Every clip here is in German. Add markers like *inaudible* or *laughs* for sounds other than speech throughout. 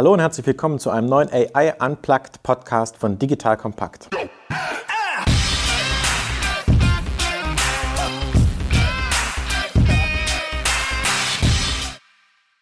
Hallo und herzlich willkommen zu einem neuen AI Unplugged Podcast von Digital Kompakt.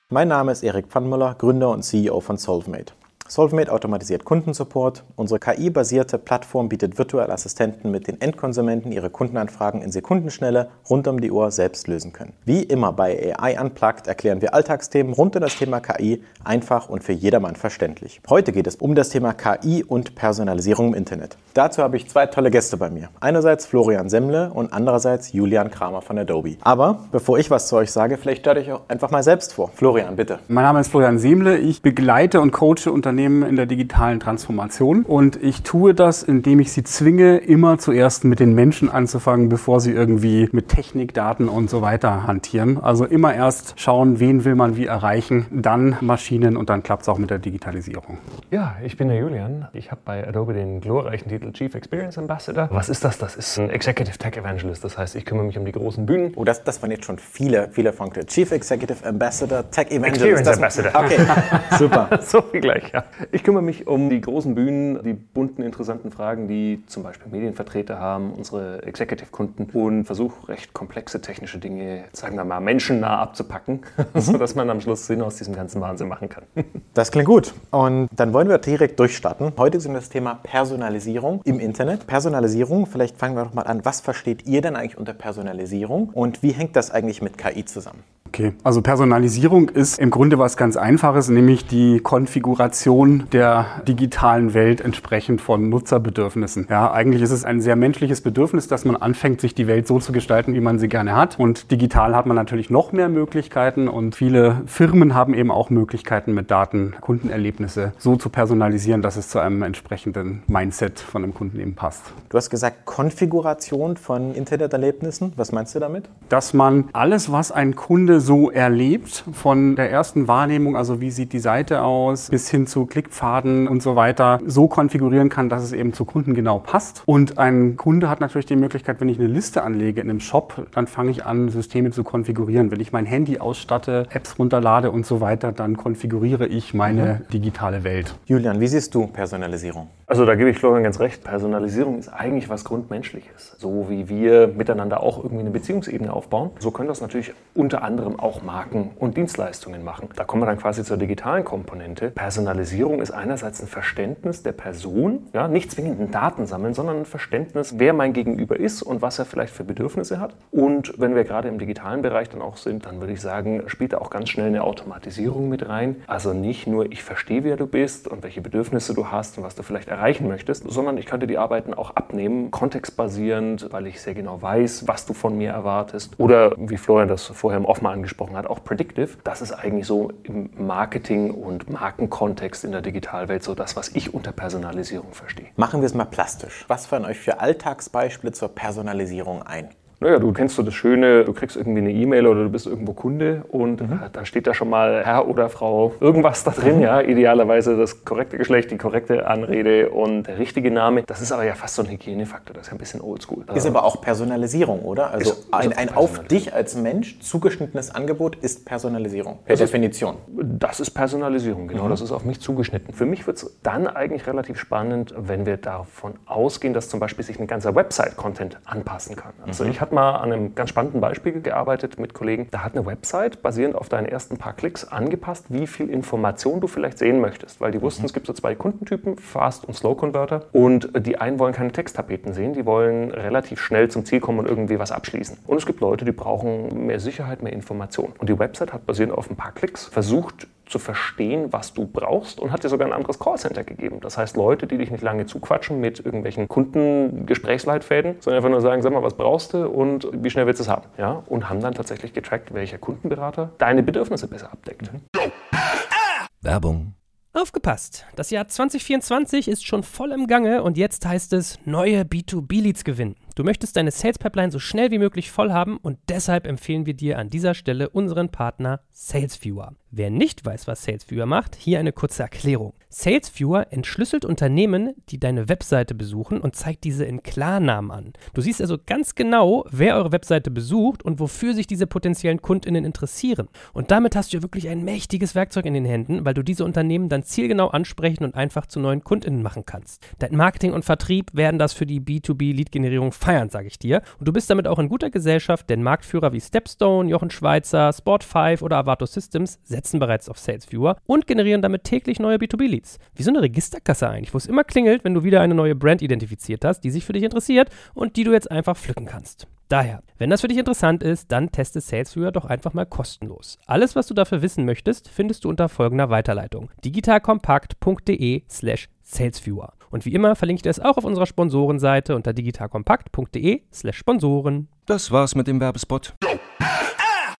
Mein Name ist Erik Pfannmüller, Gründer und CEO von Solvemate. Solvemate automatisiert Kundensupport. Unsere KI-basierte Plattform bietet virtuelle Assistenten, mit den Endkonsumenten ihre Kundenanfragen in Sekundenschnelle rund um die Uhr selbst lösen können. Wie immer bei AI Unplugged erklären wir Alltagsthemen rund um das Thema KI einfach und für jedermann verständlich. Heute geht es um das Thema KI und Personalisierung im Internet. Dazu habe ich zwei tolle Gäste bei mir. Einerseits Florian Semmle und andererseits Julian Kramer von Adobe. Aber bevor ich was zu euch sage, vielleicht stellt euch auch einfach mal selbst vor. Florian, bitte. Mein Name ist Florian Semle. Ich begleite und coache Unternehmen Unternehmen in der digitalen Transformation. Und ich tue das, indem ich sie zwinge, immer zuerst mit den Menschen anzufangen, bevor sie irgendwie mit Technik, Daten und so weiter hantieren. Also immer erst schauen, wen will man wie erreichen, dann Maschinen und dann klappt es auch mit der Digitalisierung. Ja, ich bin der Julian. Ich habe bei Adobe den glorreichen Titel Chief Experience Ambassador. Was ist das? Das ist ein Executive Tech Evangelist. Das heißt, ich kümmere mich um die großen Bühnen. Oh, das, das waren jetzt schon viele, viele Funkte. Chief Executive Ambassador, Tech Evangelist. Experience das, Ambassador. Okay, *laughs* super. so viel gleich, ja. Ich kümmere mich um die großen Bühnen, die bunten, interessanten Fragen, die zum Beispiel Medienvertreter haben, unsere Executive-Kunden und versuche recht komplexe technische Dinge, sagen wir mal, menschennah abzupacken, mhm. *laughs* sodass man am Schluss Sinn aus diesem ganzen Wahnsinn machen kann. *laughs* Das klingt gut. Und dann wollen wir direkt durchstarten. Heute sind das Thema Personalisierung im Internet. Personalisierung, vielleicht fangen wir doch mal an. Was versteht ihr denn eigentlich unter Personalisierung und wie hängt das eigentlich mit KI zusammen? Okay, also Personalisierung ist im Grunde was ganz Einfaches, nämlich die Konfiguration der digitalen Welt entsprechend von Nutzerbedürfnissen. Ja, eigentlich ist es ein sehr menschliches Bedürfnis, dass man anfängt, sich die Welt so zu gestalten, wie man sie gerne hat. Und digital hat man natürlich noch mehr Möglichkeiten und viele Firmen haben eben auch Möglichkeiten mit Daten Kundenerlebnisse so zu personalisieren, dass es zu einem entsprechenden Mindset von einem Kunden eben passt. Du hast gesagt Konfiguration von Interneterlebnissen. Was meinst du damit? Dass man alles, was ein Kunde so erlebt, von der ersten Wahrnehmung, also wie sieht die Seite aus, bis hin zu Klickpfaden und so weiter, so konfigurieren kann, dass es eben zu Kunden genau passt. Und ein Kunde hat natürlich die Möglichkeit, wenn ich eine Liste anlege in einem Shop, dann fange ich an, Systeme zu konfigurieren. Wenn ich mein Handy ausstatte, Apps runterlade und so weiter, dann konfiguriere ich meine mhm. digitale Welt. Julian, wie siehst du Personalisierung? Also da gebe ich Florian ganz recht. Personalisierung ist eigentlich was Grundmenschliches. So wie wir miteinander auch irgendwie eine Beziehungsebene aufbauen, so können das natürlich unter anderem auch Marken und Dienstleistungen machen. Da kommen wir dann quasi zur digitalen Komponente. Personalisierung ist einerseits ein Verständnis der Person, ja, nicht zwingend ein Daten sammeln, sondern ein Verständnis, wer mein Gegenüber ist und was er vielleicht für Bedürfnisse hat. Und wenn wir gerade im digitalen Bereich dann auch sind, dann würde ich sagen, spielt da auch ganz schnell eine Automatisierung mit rein. Also nicht nur ich verstehe, wer du bist und welche Bedürfnisse du hast und was du vielleicht erreichen möchtest, sondern ich könnte die Arbeiten auch abnehmen, kontextbasierend, weil ich sehr genau weiß, was du von mir erwartest. Oder wie Florian das vorher im Off mal angesprochen hat, auch predictive. Das ist eigentlich so im Marketing- und Markenkontext in der Digitalwelt so das, was ich unter Personalisierung verstehe. Machen wir es mal plastisch. Was fallen euch für Alltagsbeispiele zur Personalisierung ein? Naja, du kennst so das Schöne, du kriegst irgendwie eine E-Mail oder du bist irgendwo Kunde und mhm. dann steht da schon mal Herr oder Frau irgendwas da drin, mhm. ja. Idealerweise das korrekte Geschlecht, die korrekte Anrede und der richtige Name. Das ist aber ja fast so ein Hygienefaktor, das ist ja ein bisschen oldschool. Ist aber auch Personalisierung, oder? Also ist, ein, ein auf dich als Mensch zugeschnittenes Angebot ist Personalisierung, per das Definition. Ist, das ist Personalisierung, genau. Mhm. Das ist auf mich zugeschnitten. Für mich wird es dann eigentlich relativ spannend, wenn wir davon ausgehen, dass zum Beispiel sich ein ganzer Website-Content anpassen kann. Also mhm. ich habe mal an einem ganz spannenden Beispiel gearbeitet mit Kollegen. Da hat eine Website basierend auf deinen ersten paar Klicks angepasst, wie viel Information du vielleicht sehen möchtest. Weil die wussten, mhm. es gibt so zwei Kundentypen, Fast- und Slow-Converter. Und die einen wollen keine Texttapeten sehen, die wollen relativ schnell zum Ziel kommen und irgendwie was abschließen. Und es gibt Leute, die brauchen mehr Sicherheit, mehr Information. Und die Website hat basierend auf ein paar Klicks versucht, zu verstehen, was du brauchst und hat dir sogar ein anderes Callcenter gegeben. Das heißt, Leute, die dich nicht lange zuquatschen mit irgendwelchen Kundengesprächsleitfäden, sondern einfach nur sagen, sag mal, was brauchst du und wie schnell willst du es haben? Ja? Und haben dann tatsächlich getrackt, welcher Kundenberater deine Bedürfnisse besser abdeckt. Werbung. Aufgepasst! Das Jahr 2024 ist schon voll im Gange und jetzt heißt es neue B2B-Leads gewinnen. Du möchtest deine Sales Pipeline so schnell wie möglich voll haben und deshalb empfehlen wir dir an dieser Stelle unseren Partner SalesViewer. Wer nicht weiß, was SalesViewer macht, hier eine kurze Erklärung. SalesViewer entschlüsselt Unternehmen, die deine Webseite besuchen und zeigt diese in Klarnamen an. Du siehst also ganz genau, wer eure Webseite besucht und wofür sich diese potenziellen Kundinnen interessieren. Und damit hast du ja wirklich ein mächtiges Werkzeug in den Händen, weil du diese Unternehmen dann zielgenau ansprechen und einfach zu neuen Kundinnen machen kannst. Dein Marketing und Vertrieb werden das für die B2B-Lead-Generierung feiern, sage ich dir. Und du bist damit auch in guter Gesellschaft, denn Marktführer wie Stepstone, Jochen Schweizer, Sport5 oder Avato Systems setzen bereits auf SalesViewer und generieren damit täglich neue B2B-Leads. Wie so eine Registerkasse eigentlich, wo es immer klingelt, wenn du wieder eine neue Brand identifiziert hast, die sich für dich interessiert und die du jetzt einfach pflücken kannst. Daher, wenn das für dich interessant ist, dann teste SalesViewer doch einfach mal kostenlos. Alles, was du dafür wissen möchtest, findest du unter folgender Weiterleitung: digitalkompakt.de/slash salesviewer. Und wie immer verlinke ich das auch auf unserer Sponsorenseite unter digitalkompakt.de/slash Sponsoren. Das war's mit dem Werbespot.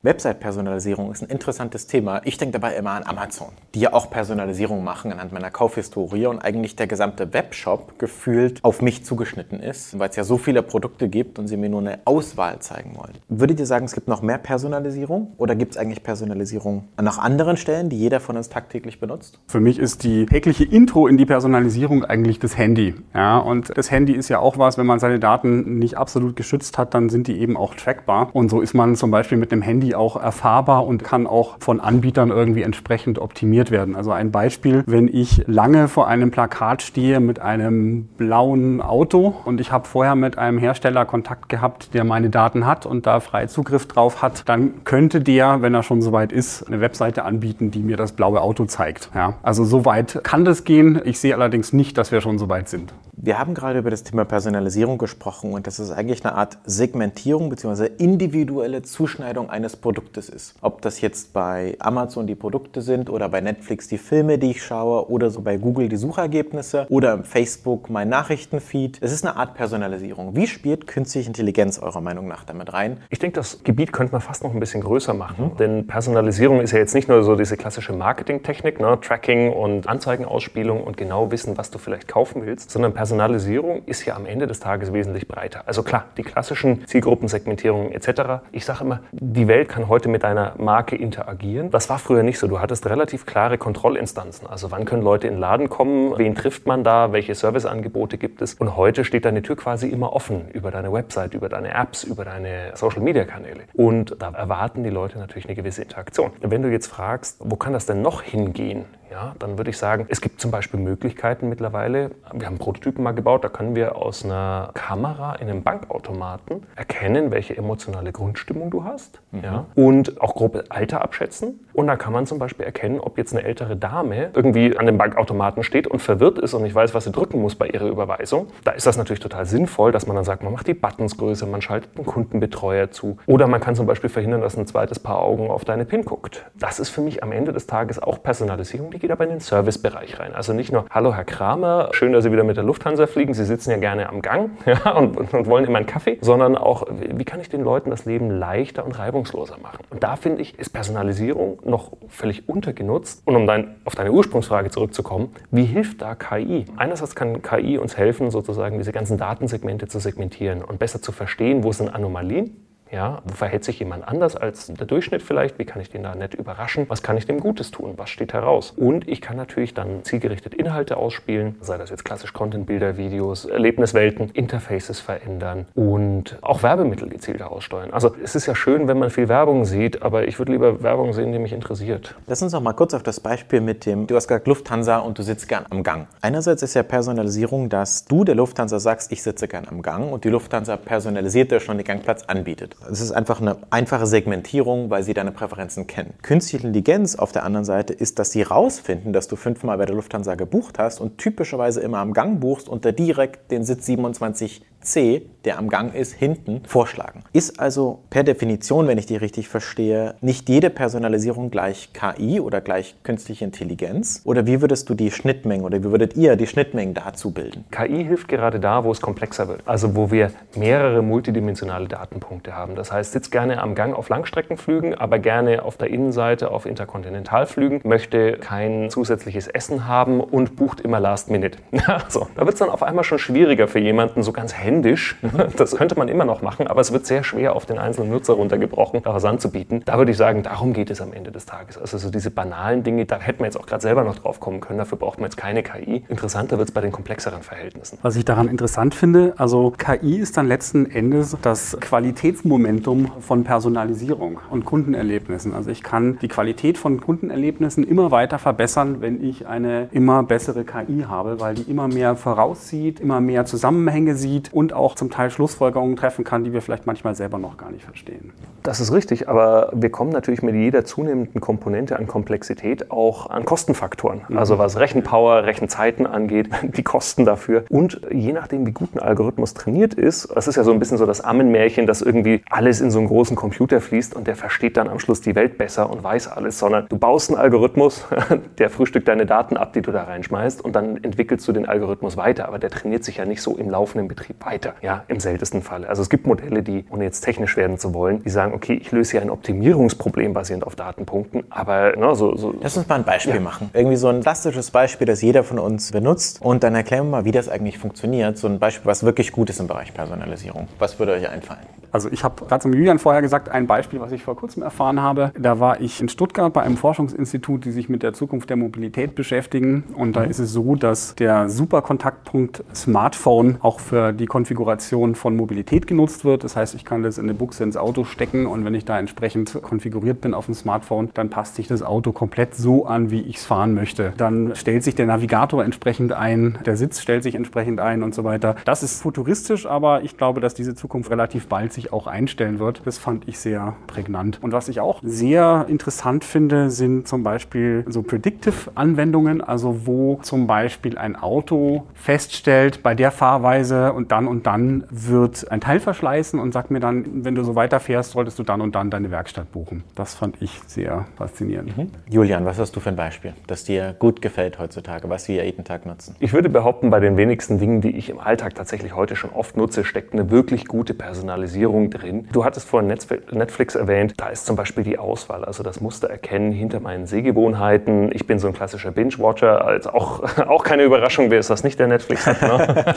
Website-Personalisierung ist ein interessantes Thema. Ich denke dabei immer an Amazon, die ja auch Personalisierung machen anhand meiner Kaufhistorie und eigentlich der gesamte Webshop gefühlt auf mich zugeschnitten ist, weil es ja so viele Produkte gibt und sie mir nur eine Auswahl zeigen wollen. Würdet ihr sagen, es gibt noch mehr Personalisierung oder gibt es eigentlich Personalisierung an noch anderen Stellen, die jeder von uns tagtäglich benutzt? Für mich ist die tägliche Intro in die Personalisierung eigentlich das Handy. Ja, und das Handy ist ja auch was, wenn man seine Daten nicht absolut geschützt hat, dann sind die eben auch trackbar. Und so ist man zum Beispiel mit dem Handy auch erfahrbar und kann auch von Anbietern irgendwie entsprechend optimiert werden. Also ein Beispiel, wenn ich lange vor einem Plakat stehe mit einem blauen Auto und ich habe vorher mit einem Hersteller Kontakt gehabt, der meine Daten hat und da frei Zugriff drauf hat, dann könnte der, wenn er schon soweit ist, eine Webseite anbieten, die mir das blaue Auto zeigt. Ja, also soweit kann das gehen. Ich sehe allerdings nicht, dass wir schon soweit sind. Wir haben gerade über das Thema Personalisierung gesprochen und das ist eigentlich eine Art Segmentierung bzw. individuelle Zuschneidung eines Produktes ist. Ob das jetzt bei Amazon die Produkte sind oder bei Netflix die Filme, die ich schaue oder so bei Google die Suchergebnisse oder im Facebook mein Nachrichtenfeed. Es ist eine Art Personalisierung. Wie spielt künstliche Intelligenz eurer Meinung nach damit rein? Ich denke, das Gebiet könnte man fast noch ein bisschen größer machen, mhm. denn Personalisierung ist ja jetzt nicht nur so diese klassische Marketingtechnik, ne? Tracking und Anzeigenausspielung und genau wissen, was du vielleicht kaufen willst, sondern Personalisierung ist ja am Ende des Tages wesentlich breiter. Also klar, die klassischen Zielgruppensegmentierungen etc. Ich sage immer, die Welt kann heute mit deiner Marke interagieren. Das war früher nicht so. Du hattest relativ klare Kontrollinstanzen. Also wann können Leute in den Laden kommen, wen trifft man da, welche Serviceangebote gibt es. Und heute steht deine Tür quasi immer offen über deine Website, über deine Apps, über deine Social-Media-Kanäle. Und da erwarten die Leute natürlich eine gewisse Interaktion. Wenn du jetzt fragst, wo kann das denn noch hingehen? Ja, dann würde ich sagen, es gibt zum Beispiel Möglichkeiten mittlerweile. Wir haben Prototypen mal gebaut, da können wir aus einer Kamera in einem Bankautomaten erkennen, welche emotionale Grundstimmung du hast mhm. ja, und auch grobe Alter abschätzen. Und da kann man zum Beispiel erkennen, ob jetzt eine ältere Dame irgendwie an dem Bankautomaten steht und verwirrt ist und nicht weiß, was sie drücken muss bei ihrer Überweisung. Da ist das natürlich total sinnvoll, dass man dann sagt, man macht die Buttons größer, man schaltet einen Kundenbetreuer zu. Oder man kann zum Beispiel verhindern, dass ein zweites Paar Augen auf deine PIN guckt. Das ist für mich am Ende des Tages auch Personalisierung, die geht aber in den Servicebereich rein. Also nicht nur, hallo Herr Kramer, schön, dass Sie wieder mit der Lufthansa fliegen, Sie sitzen ja gerne am Gang *laughs* ja, und, und, wollen immer einen Kaffee, sondern auch, wie kann ich den Leuten das Leben leichter und reibungsloser machen? Und da finde ich, ist Personalisierung noch völlig untergenutzt. Und um dein, auf deine Ursprungsfrage zurückzukommen, wie hilft da KI? Einerseits kann KI uns helfen, sozusagen diese ganzen Datensegmente zu segmentieren und besser zu verstehen, wo sind Anomalien ja, wo verhält sich jemand anders als der Durchschnitt vielleicht? Wie kann ich den da nett überraschen? Was kann ich dem Gutes tun? Was steht heraus? Und ich kann natürlich dann zielgerichtet Inhalte ausspielen, sei das jetzt klassisch Content, Bilder, Videos, Erlebniswelten, Interfaces verändern und auch Werbemittel gezielter aussteuern. Also es ist ja schön, wenn man viel Werbung sieht, aber ich würde lieber Werbung sehen, die mich interessiert. Lass uns noch mal kurz auf das Beispiel mit dem, du hast gesagt Lufthansa und du sitzt gern am Gang. Einerseits ist ja Personalisierung, dass du der Lufthansa sagst, ich sitze gern am Gang und die Lufthansa personalisiert dir schon den Gangplatz anbietet. Es ist einfach eine einfache Segmentierung, weil sie deine Präferenzen kennen. Künstliche Intelligenz auf der anderen Seite ist, dass sie rausfinden, dass du fünfmal bei der Lufthansa gebucht hast und typischerweise immer am Gang buchst und da direkt den Sitz 27 C, der am Gang ist, hinten vorschlagen. Ist also per Definition, wenn ich die richtig verstehe, nicht jede Personalisierung gleich KI oder gleich künstliche Intelligenz? Oder wie würdest du die Schnittmengen oder wie würdet ihr die Schnittmengen dazu bilden? KI hilft gerade da, wo es komplexer wird. Also wo wir mehrere multidimensionale Datenpunkte haben. Das heißt, sitzt gerne am Gang auf Langstreckenflügen, aber gerne auf der Innenseite auf Interkontinentalflügen, möchte kein zusätzliches Essen haben und bucht immer Last Minute. *laughs* so, da wird es dann auf einmal schon schwieriger für jemanden, so ganz händisch händisch. *laughs* Das könnte man immer noch machen, aber es wird sehr schwer auf den einzelnen Nutzer runtergebrochen, daraus anzubieten. Da würde ich sagen, darum geht es am Ende des Tages. Also so diese banalen Dinge, da hätten wir jetzt auch gerade selber noch drauf kommen können. Dafür braucht man jetzt keine KI. Interessanter wird es bei den komplexeren Verhältnissen. Was ich daran interessant finde, also KI ist dann letzten Endes das Qualitätsmomentum von Personalisierung und Kundenerlebnissen. Also ich kann die Qualität von Kundenerlebnissen immer weiter verbessern, wenn ich eine immer bessere KI habe, weil die immer mehr voraussieht, immer mehr Zusammenhänge sieht und auch zum Teil Schlussfolgerungen treffen kann, die wir vielleicht manchmal selber noch gar nicht verstehen. Das ist richtig, aber wir kommen natürlich mit jeder zunehmenden Komponente an Komplexität auch an Kostenfaktoren. Mhm. Also was Rechenpower, Rechenzeiten angeht, *laughs* die Kosten dafür. Und je nachdem, wie gut ein Algorithmus trainiert ist, das ist ja so ein bisschen so das Ammenmärchen, dass irgendwie alles in so einen großen Computer fließt und der versteht dann am Schluss die Welt besser und weiß alles, sondern du baust einen Algorithmus, *laughs* der frühstückt deine Daten ab, die du da reinschmeißt und dann entwickelst du den Algorithmus weiter. Aber der trainiert sich ja nicht so im laufenden Betrieb weiter. Ja, im seltensten Fall. Also es gibt Modelle, die, ohne jetzt technisch werden zu wollen, die sagen, okay, ich löse hier ein Optimierungsproblem basierend auf Datenpunkten, aber ne, so, so. Lass uns mal ein Beispiel ja. machen. Irgendwie so ein plastisches Beispiel, das jeder von uns benutzt und dann erklären wir mal, wie das eigentlich funktioniert. So ein Beispiel, was wirklich gut ist im Bereich Personalisierung. Was würde euch einfallen? Also ich habe gerade zum Julian vorher gesagt, ein Beispiel, was ich vor kurzem erfahren habe. Da war ich in Stuttgart bei einem Forschungsinstitut, die sich mit der Zukunft der Mobilität beschäftigen. Und da ist es so, dass der Superkontaktpunkt Smartphone auch für die Konfiguration von Mobilität genutzt wird. Das heißt, ich kann das in eine Buchse ins Auto stecken und wenn ich da entsprechend konfiguriert bin auf dem Smartphone, dann passt sich das Auto komplett so an, wie ich es fahren möchte. Dann stellt sich der Navigator entsprechend ein, der Sitz stellt sich entsprechend ein und so weiter. Das ist futuristisch, aber ich glaube, dass diese Zukunft relativ bald sich auch einstellen wird. Das fand ich sehr prägnant. Und was ich auch sehr interessant finde, sind zum Beispiel so Predictive-Anwendungen, also wo zum Beispiel ein Auto feststellt, bei der Fahrweise und dann und dann wird ein Teil verschleißen und sagt mir dann, wenn du so weiterfährst, solltest du dann und dann deine Werkstatt buchen. Das fand ich sehr faszinierend. Mhm. Julian, was hast du für ein Beispiel, das dir gut gefällt heutzutage, was wir jeden Tag nutzen? Ich würde behaupten, bei den wenigsten Dingen, die ich im Alltag tatsächlich heute schon oft nutze, steckt eine wirklich gute Personalisierung drin. Du hattest vorhin Netflix erwähnt, da ist zum Beispiel die Auswahl, also das Muster erkennen hinter meinen Sehgewohnheiten. Ich bin so ein klassischer Binge-Watcher, also auch, *laughs* auch keine Überraschung, wer ist das nicht, der Netflix hat. Ne? *laughs*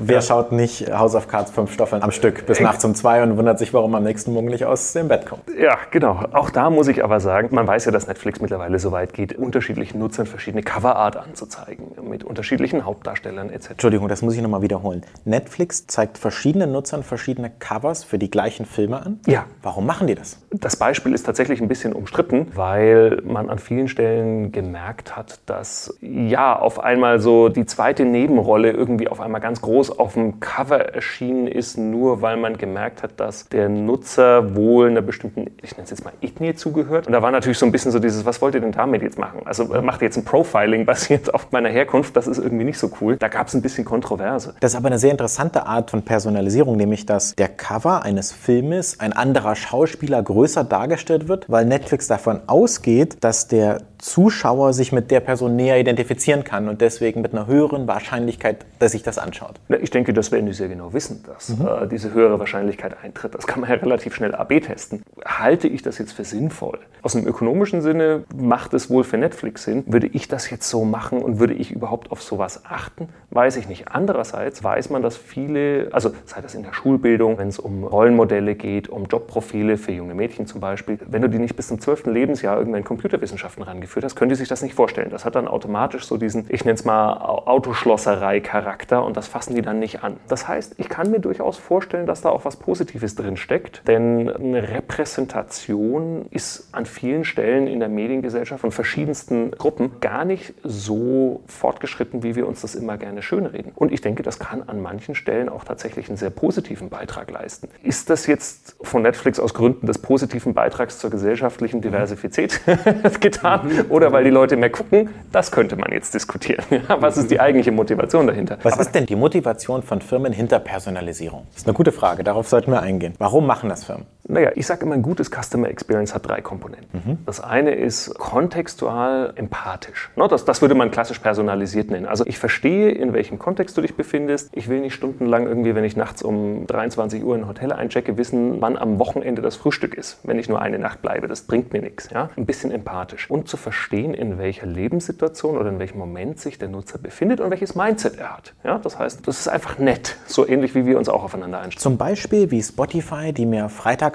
wer schaut nicht House of Cards fünf Staffeln am Stück bis nachts um zwei und wundert sich, warum am nächsten Morgen nicht aus dem Bett kommt? Ja, genau. Auch da muss ich aber sagen, man weiß ja, dass Netflix mittlerweile so weit geht, unterschiedlichen Nutzern verschiedene Coverart anzuzeigen, mit unterschiedlichen Hauptdarstellern etc. Entschuldigung, das muss ich nochmal wiederholen. Netflix zeigt verschiedenen Nutzern verschiedene Covers für die gleichen Filme an? Ja. Warum machen die das? Das Beispiel ist tatsächlich ein bisschen umstritten, weil man an vielen Stellen gemerkt hat, dass ja auf einmal so die zweite Nebenrolle irgendwie auf einmal ganz groß auf dem Cover erschienen ist, nur weil man gemerkt hat, dass der Nutzer wohl einer bestimmten, ich nenne es jetzt mal Ethnie zugehört. Und da war natürlich so ein bisschen so dieses, was wollt ihr denn damit jetzt machen? Also äh, macht ihr jetzt ein Profiling basiert auf meiner Herkunft? Das ist irgendwie nicht so cool. Da gab es ein bisschen Kontroverse. Das ist aber eine sehr interessante Art von Personalisierung, nämlich dass der Cover eines Filmes ein anderer Schauspieler größer dargestellt wird, weil Netflix davon ausgeht, dass der Zuschauer sich mit der Person näher identifizieren kann und deswegen mit einer höheren Wahrscheinlichkeit, dass sich das anschaut. Ich denke, das werden die sehr genau wissen, dass mhm. äh, diese höhere Wahrscheinlichkeit eintritt. Das kann man ja relativ schnell AB testen. Halte ich das jetzt für sinnvoll? Aus einem ökonomischen Sinne macht es wohl für Netflix Sinn. Würde ich das jetzt so machen und würde ich überhaupt auf sowas achten? Weiß ich nicht. Andererseits weiß man, dass viele, also sei das in der Schulbildung, wenn es um Rollenmodelle geht, um Jobprofile für junge Mädchen zum Beispiel, wenn du die nicht bis zum 12. Lebensjahr irgendwann Computerwissenschaften rangeführt hast, können die sich das nicht vorstellen. Das hat dann automatisch so diesen, ich nenne es mal Autoschlosserei-Charakter und das fassen die dann nicht an. Das heißt, ich kann mir durchaus vorstellen, dass da auch was Positives drin steckt, denn eine Repräsentation ist an vielen Stellen in der Mediengesellschaft von verschiedensten Gruppen gar nicht so fortgeschritten, wie wir uns das immer gerne schönreden. Und ich denke, das kann an manchen Stellen auch tatsächlich einen sehr positiven Beitrag leisten. Ist das jetzt von Netflix aus Gründen des positiven Beitrags zur gesellschaftlichen Diversität *laughs* getan oder weil die Leute mehr gucken? Das könnte man jetzt diskutieren. *laughs* Was ist die eigentliche Motivation dahinter? Was Aber ist denn die Motivation von Firmen hinter Personalisierung? Das ist eine gute Frage, darauf sollten wir eingehen. Warum machen das Firmen? Naja, ich sage immer, ein gutes Customer Experience hat drei Komponenten. Mhm. Das eine ist kontextual empathisch. No, das, das würde man klassisch personalisiert nennen. Also ich verstehe, in welchem Kontext du dich befindest. Ich will nicht stundenlang irgendwie, wenn ich nachts um 23 Uhr in ein Hotel einchecke, wissen, wann am Wochenende das Frühstück ist, wenn ich nur eine Nacht bleibe. Das bringt mir nichts. Ja? Ein bisschen empathisch. Und zu verstehen, in welcher Lebenssituation oder in welchem Moment sich der Nutzer befindet und welches Mindset er hat. Ja? Das heißt, das ist einfach nett. So ähnlich wie wir uns auch aufeinander einstellen. Zum Beispiel wie Spotify, die mir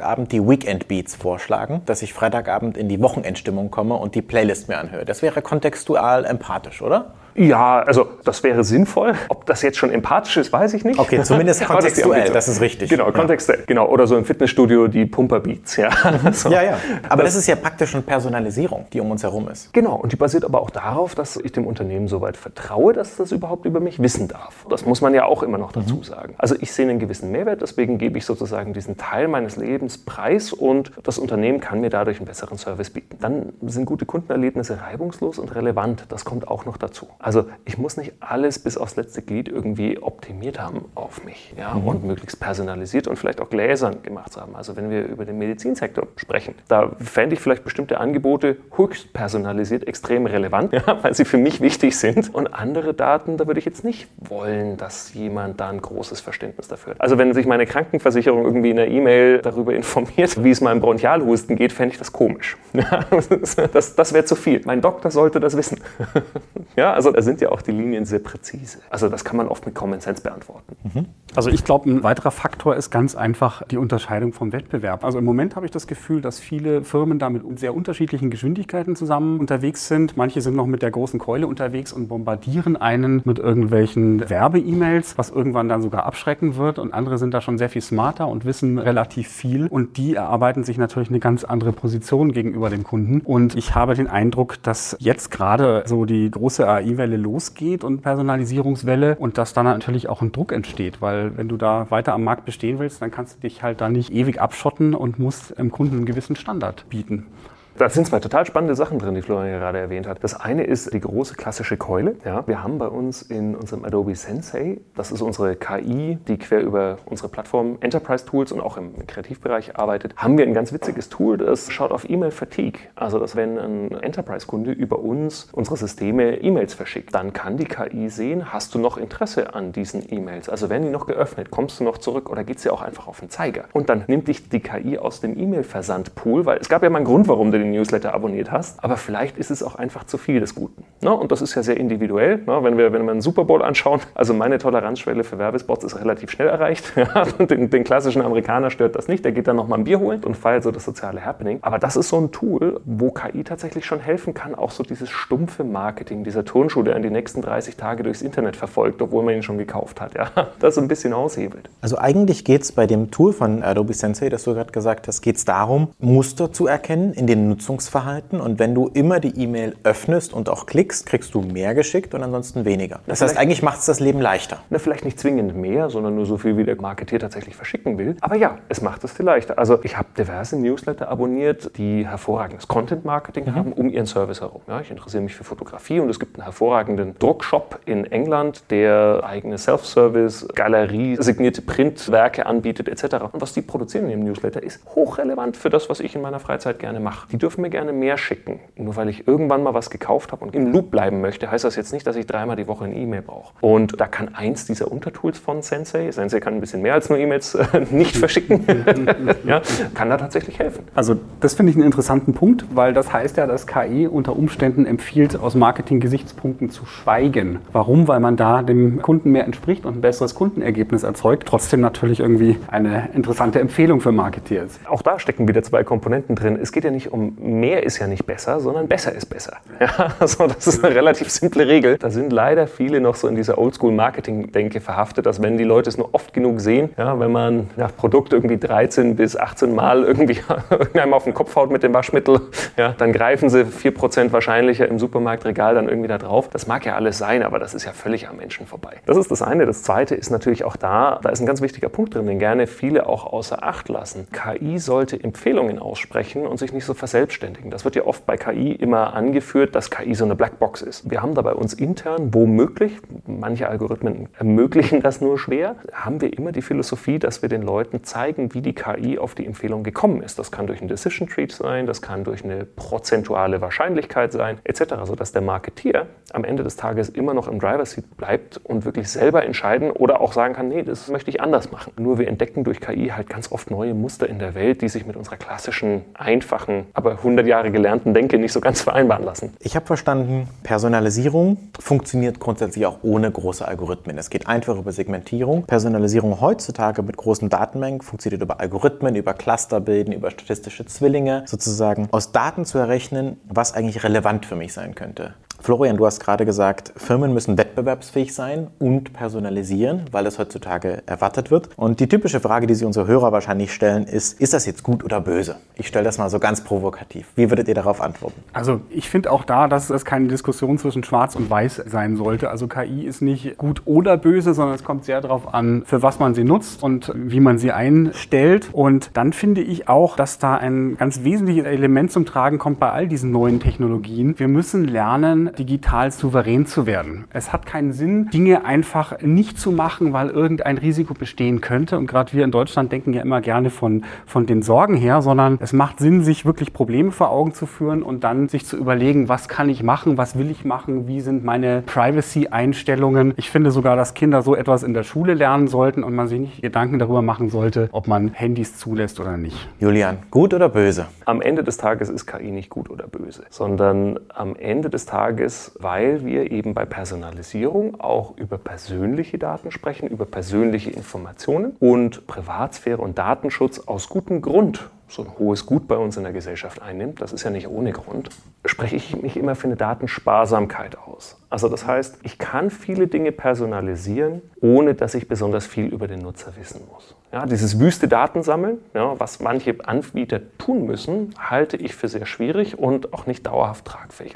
Freitagabend die Weekend Beats vorschlagen, dass ich Freitagabend in die Wochenendstimmung komme und die Playlist mir anhöre. Das wäre kontextual empathisch, oder? Ja, also das wäre sinnvoll. Ob das jetzt schon empathisch ist, weiß ich nicht. Okay, zumindest *laughs* kontextuell, das ist richtig. Genau, kontextuell. Genau, oder so im Fitnessstudio die Pumperbeats. Ja, *laughs* so. ja, ja. Aber das, das, ist ja praktisch eine Personalisierung, die um uns herum ist. Genau, und die basiert aber auch darauf, dass ich dem Unternehmen soweit vertraue, dass das überhaupt über mich wissen darf. Das muss man ja auch immer noch dazu mhm. sagen. Also ich sehe einen gewissen Mehrwert, deswegen gebe ich sozusagen diesen Teil meines Lebens preis und das Unternehmen kann mir dadurch einen besseren Service bieten. Dann sind gute Kundenerlebnisse reibungslos und relevant. Das kommt auch noch dazu. Also ich muss nicht alles bis aufs letzte Glied irgendwie optimiert haben auf mich ja, mhm. und möglichst personalisiert und vielleicht auch gläsern gemacht haben. Also wenn wir über den Medizinsektor sprechen, da fände ich vielleicht bestimmte Angebote höchst personalisiert extrem relevant, ja, *laughs* weil sie für mich wichtig sind. Und andere Daten, da würde ich jetzt nicht wollen, dass jemand da ein großes Verständnis dafür hat. Also wenn sich meine Krankenversicherung irgendwie in einer E-Mail darüber informiert, wie es meinem Bronchialhusten geht, fände ich das komisch. Ja, *laughs* das das wäre zu viel. Mein Doktor sollte das wissen. *laughs* Ja, also da sind ja auch die Linien sehr präzise. Also das kann man oft mit Common Sense beantworten. Mhm. Also ich glaube, ein weiterer Faktor ist ganz einfach die Unterscheidung vom Wettbewerb. Also im Moment habe ich das Gefühl, dass viele Firmen da mit sehr unterschiedlichen Geschwindigkeiten zusammen unterwegs sind. Manche sind noch mit der großen Keule unterwegs und bombardieren einen mit irgendwelchen Werbe-E-Mails, was irgendwann dann sogar abschrecken wird. Und andere sind da schon sehr viel smarter und wissen relativ viel. Und die erarbeiten sich natürlich eine ganz andere Position gegenüber dem Kunden. Und ich habe den Eindruck, dass jetzt gerade so die große AI-Welle losgeht und Personalisierungswelle und dass dann natürlich auch ein Druck entsteht, weil wenn du da weiter am Markt bestehen willst, dann kannst du dich halt da nicht ewig abschotten und musst dem Kunden einen gewissen Standard bieten. Da sind zwei total spannende Sachen drin, die Florian gerade erwähnt hat. Das eine ist die große klassische Keule. Ja, wir haben bei uns in unserem Adobe Sensei, das ist unsere KI, die quer über unsere Plattform Enterprise Tools und auch im Kreativbereich arbeitet, haben wir ein ganz witziges Tool, das schaut auf E-Mail Fatigue. Also, dass wenn ein Enterprise-Kunde über uns, unsere Systeme, E-Mails verschickt, dann kann die KI sehen, hast du noch Interesse an diesen E-Mails? Also, werden die noch geöffnet? Kommst du noch zurück oder geht es dir auch einfach auf den Zeiger? Und dann nimmt dich die KI aus dem E-Mail-Versandpool, weil es gab ja mal einen Grund, warum du den Newsletter abonniert hast. Aber vielleicht ist es auch einfach zu viel des Guten. Ne? Und das ist ja sehr individuell. Ne? Wenn, wir, wenn wir einen Super Bowl anschauen, also meine Toleranzschwelle für Werbespots ist relativ schnell erreicht. *laughs* den, den, klassischen Amerikaner stört das nicht. Der geht dann noch mal ein Bier holen und feiert so das soziale Happening. Aber das ist so ein Tool, wo KI tatsächlich schon helfen kann, auch so dieses stumpfe Marketing, dieser Turnschuh, der in die nächsten 30 Tage durchs Internet verfolgt, obwohl man ihn schon gekauft hat. Ja? *laughs* Das ein bisschen aushebelt. Also eigentlich geht es bei dem Tool von Adobe Sensei, das du gerade gesagt hast, geht es darum, Muster zu erkennen in den Nutzungsverhalten und wenn du immer die E-Mail öffnest und auch klickst, kriegst du mehr geschickt und ansonsten weniger. Das heißt, eigentlich macht es das Leben leichter. Na, vielleicht nicht zwingend mehr, sondern nur so viel, wie der Marketeer tatsächlich verschicken will. Aber ja, es macht es viel leichter. Also ich habe diverse Newsletter abonniert, die hervorragendes Content-Marketing mhm. haben um ihren Service herum. Ja, ich interessiere mich für Fotografie und es gibt einen hervorragenden Druckshop in England, der eigene Self-Service, Galerie, signierte Printwerke anbietet etc. Und was die produzieren in ihrem Newsletter ist hochrelevant für das, was ich in meiner Freizeit gerne mache. Die dürfen mir gerne mehr schicken. Nur weil ich irgendwann mal was gekauft habe und im Loop bleiben möchte, heißt das jetzt nicht, dass ich dreimal die Woche eine E-Mail brauche. Und da kann eins dieser Untertools von Sensei, Sensei kann ein bisschen mehr als nur E-Mails äh, *laughs* nicht verschicken, *laughs* ja, kann da tatsächlich helfen. Also das finde ich einen interessanten Punkt, weil das heißt ja, dass KI unter Umständen empfiehlt, aus Marketing-Gesichtspunkten zu schweigen. Warum? Weil man da dem Kunden mehr entspricht und ein besseres Kundenergebnis erzeugt. Trotzdem natürlich irgendwie eine interessante Empfehlung für Marketeers. Auch da stecken wieder zwei Komponenten drin. Es geht ja nicht um mehr ist ja nicht besser, sondern besser ist besser. *laughs* Ja, also das ist eine relativ simple Regel. Da sind leider viele noch so in dieser Oldschool-Marketing-Denke verhaftet, dass wenn die Leute es nur oft genug sehen, ja, wenn man nach Produkt irgendwie 13 bis 18 Mal irgendwie *laughs* irgendeinem auf den Kopf haut mit dem Waschmittel, *laughs* ja, dann greifen sie 4% wahrscheinlicher im Supermarktregal dann irgendwie da drauf. Das mag ja alles sein, aber das ist ja völlig am Menschen vorbei. Das ist das eine. Das zweite ist natürlich auch da, da ist ein ganz wichtiger Punkt drin, den gerne viele auch außer Acht lassen. KI sollte Empfehlungen aussprechen und sich nicht so verselbstständigen verselbstständigen. Das wird ja oft bei KI immer angeführt, dass KI so eine Blackbox ist. Wir haben da bei uns intern, womöglich, manche Algorithmen ermöglichen das nur schwer, haben wir immer die Philosophie, dass wir den Leuten zeigen, wie die KI auf die Empfehlung gekommen ist. Das kann durch ein Decision Tree sein, das kann durch eine prozentuale Wahrscheinlichkeit sein, etc., sodass der Marketeer am Ende des Tages immer noch im Driver Seat bleibt und wirklich selber entscheiden oder auch sagen kann, nee, das möchte ich anders machen. Nur wir entdecken durch KI halt ganz oft neue Muster in der Welt, die sich mit unserer klassischen, einfachen, aber 100 Jahre gelernten Denke nicht so ganz vereinbaren lassen. Ich habe verstanden, Personalisierung funktioniert grundsätzlich auch ohne große Algorithmen. Es geht einfach über Segmentierung. Personalisierung heutzutage mit großen Datenmengen funktioniert über Algorithmen, über Clusterbilden, über statistische Zwillinge, sozusagen aus Daten zu errechnen, was eigentlich relevant für mich sein könnte. Florian, du hast gerade gesagt, Firmen müssen wettbewerbsfähig sein und personalisieren, weil das heutzutage erwartet wird. Und die typische Frage, die sich unsere Hörer wahrscheinlich stellen, ist, ist das jetzt gut oder böse? Ich stelle das mal so ganz provokativ. Wie würdet ihr darauf antworten? Also ich finde auch da, dass es keine Diskussion zwischen Schwarz und Weiß sein sollte. Also KI ist nicht gut oder böse, sondern es kommt sehr darauf an, für was man sie nutzt und wie man sie einstellt. Und dann finde ich auch, dass da ein ganz wesentliches Element zum Tragen kommt bei all diesen neuen Technologien. Wir müssen lernen, digital souverän zu werden. Es hat keinen Sinn, Dinge einfach nicht zu machen, weil irgendein Risiko bestehen könnte. Und gerade wir in Deutschland denken ja immer gerne von, von den Sorgen her, sondern es macht Sinn, sich wirklich Probleme vor Augen zu führen und dann sich zu überlegen, was kann ich machen, was will ich machen, wie sind meine Privacy-Einstellungen. Ich finde sogar, dass Kinder so etwas in der Schule lernen sollten und man sich nicht Gedanken darüber machen sollte, ob man Handys zulässt oder nicht. Julian, gut oder böse? Am Ende des Tages ist KI nicht gut oder böse, sondern am Ende des Tages ist, weil wir eben bei Personalisierung auch über persönliche Daten sprechen, über persönliche Informationen und Privatsphäre und Datenschutz aus gutem Grund so ein hohes Gut bei uns in der Gesellschaft einnimmt, das ist ja nicht ohne Grund, spreche ich mich immer für eine Datensparsamkeit aus. Also das heißt, ich kann viele Dinge personalisieren, ohne dass ich besonders viel über den Nutzer wissen muss. Ja, dieses wüste Datensammeln, ja, was manche Anbieter tun müssen, halte ich für sehr schwierig und auch nicht dauerhaft tragfähig.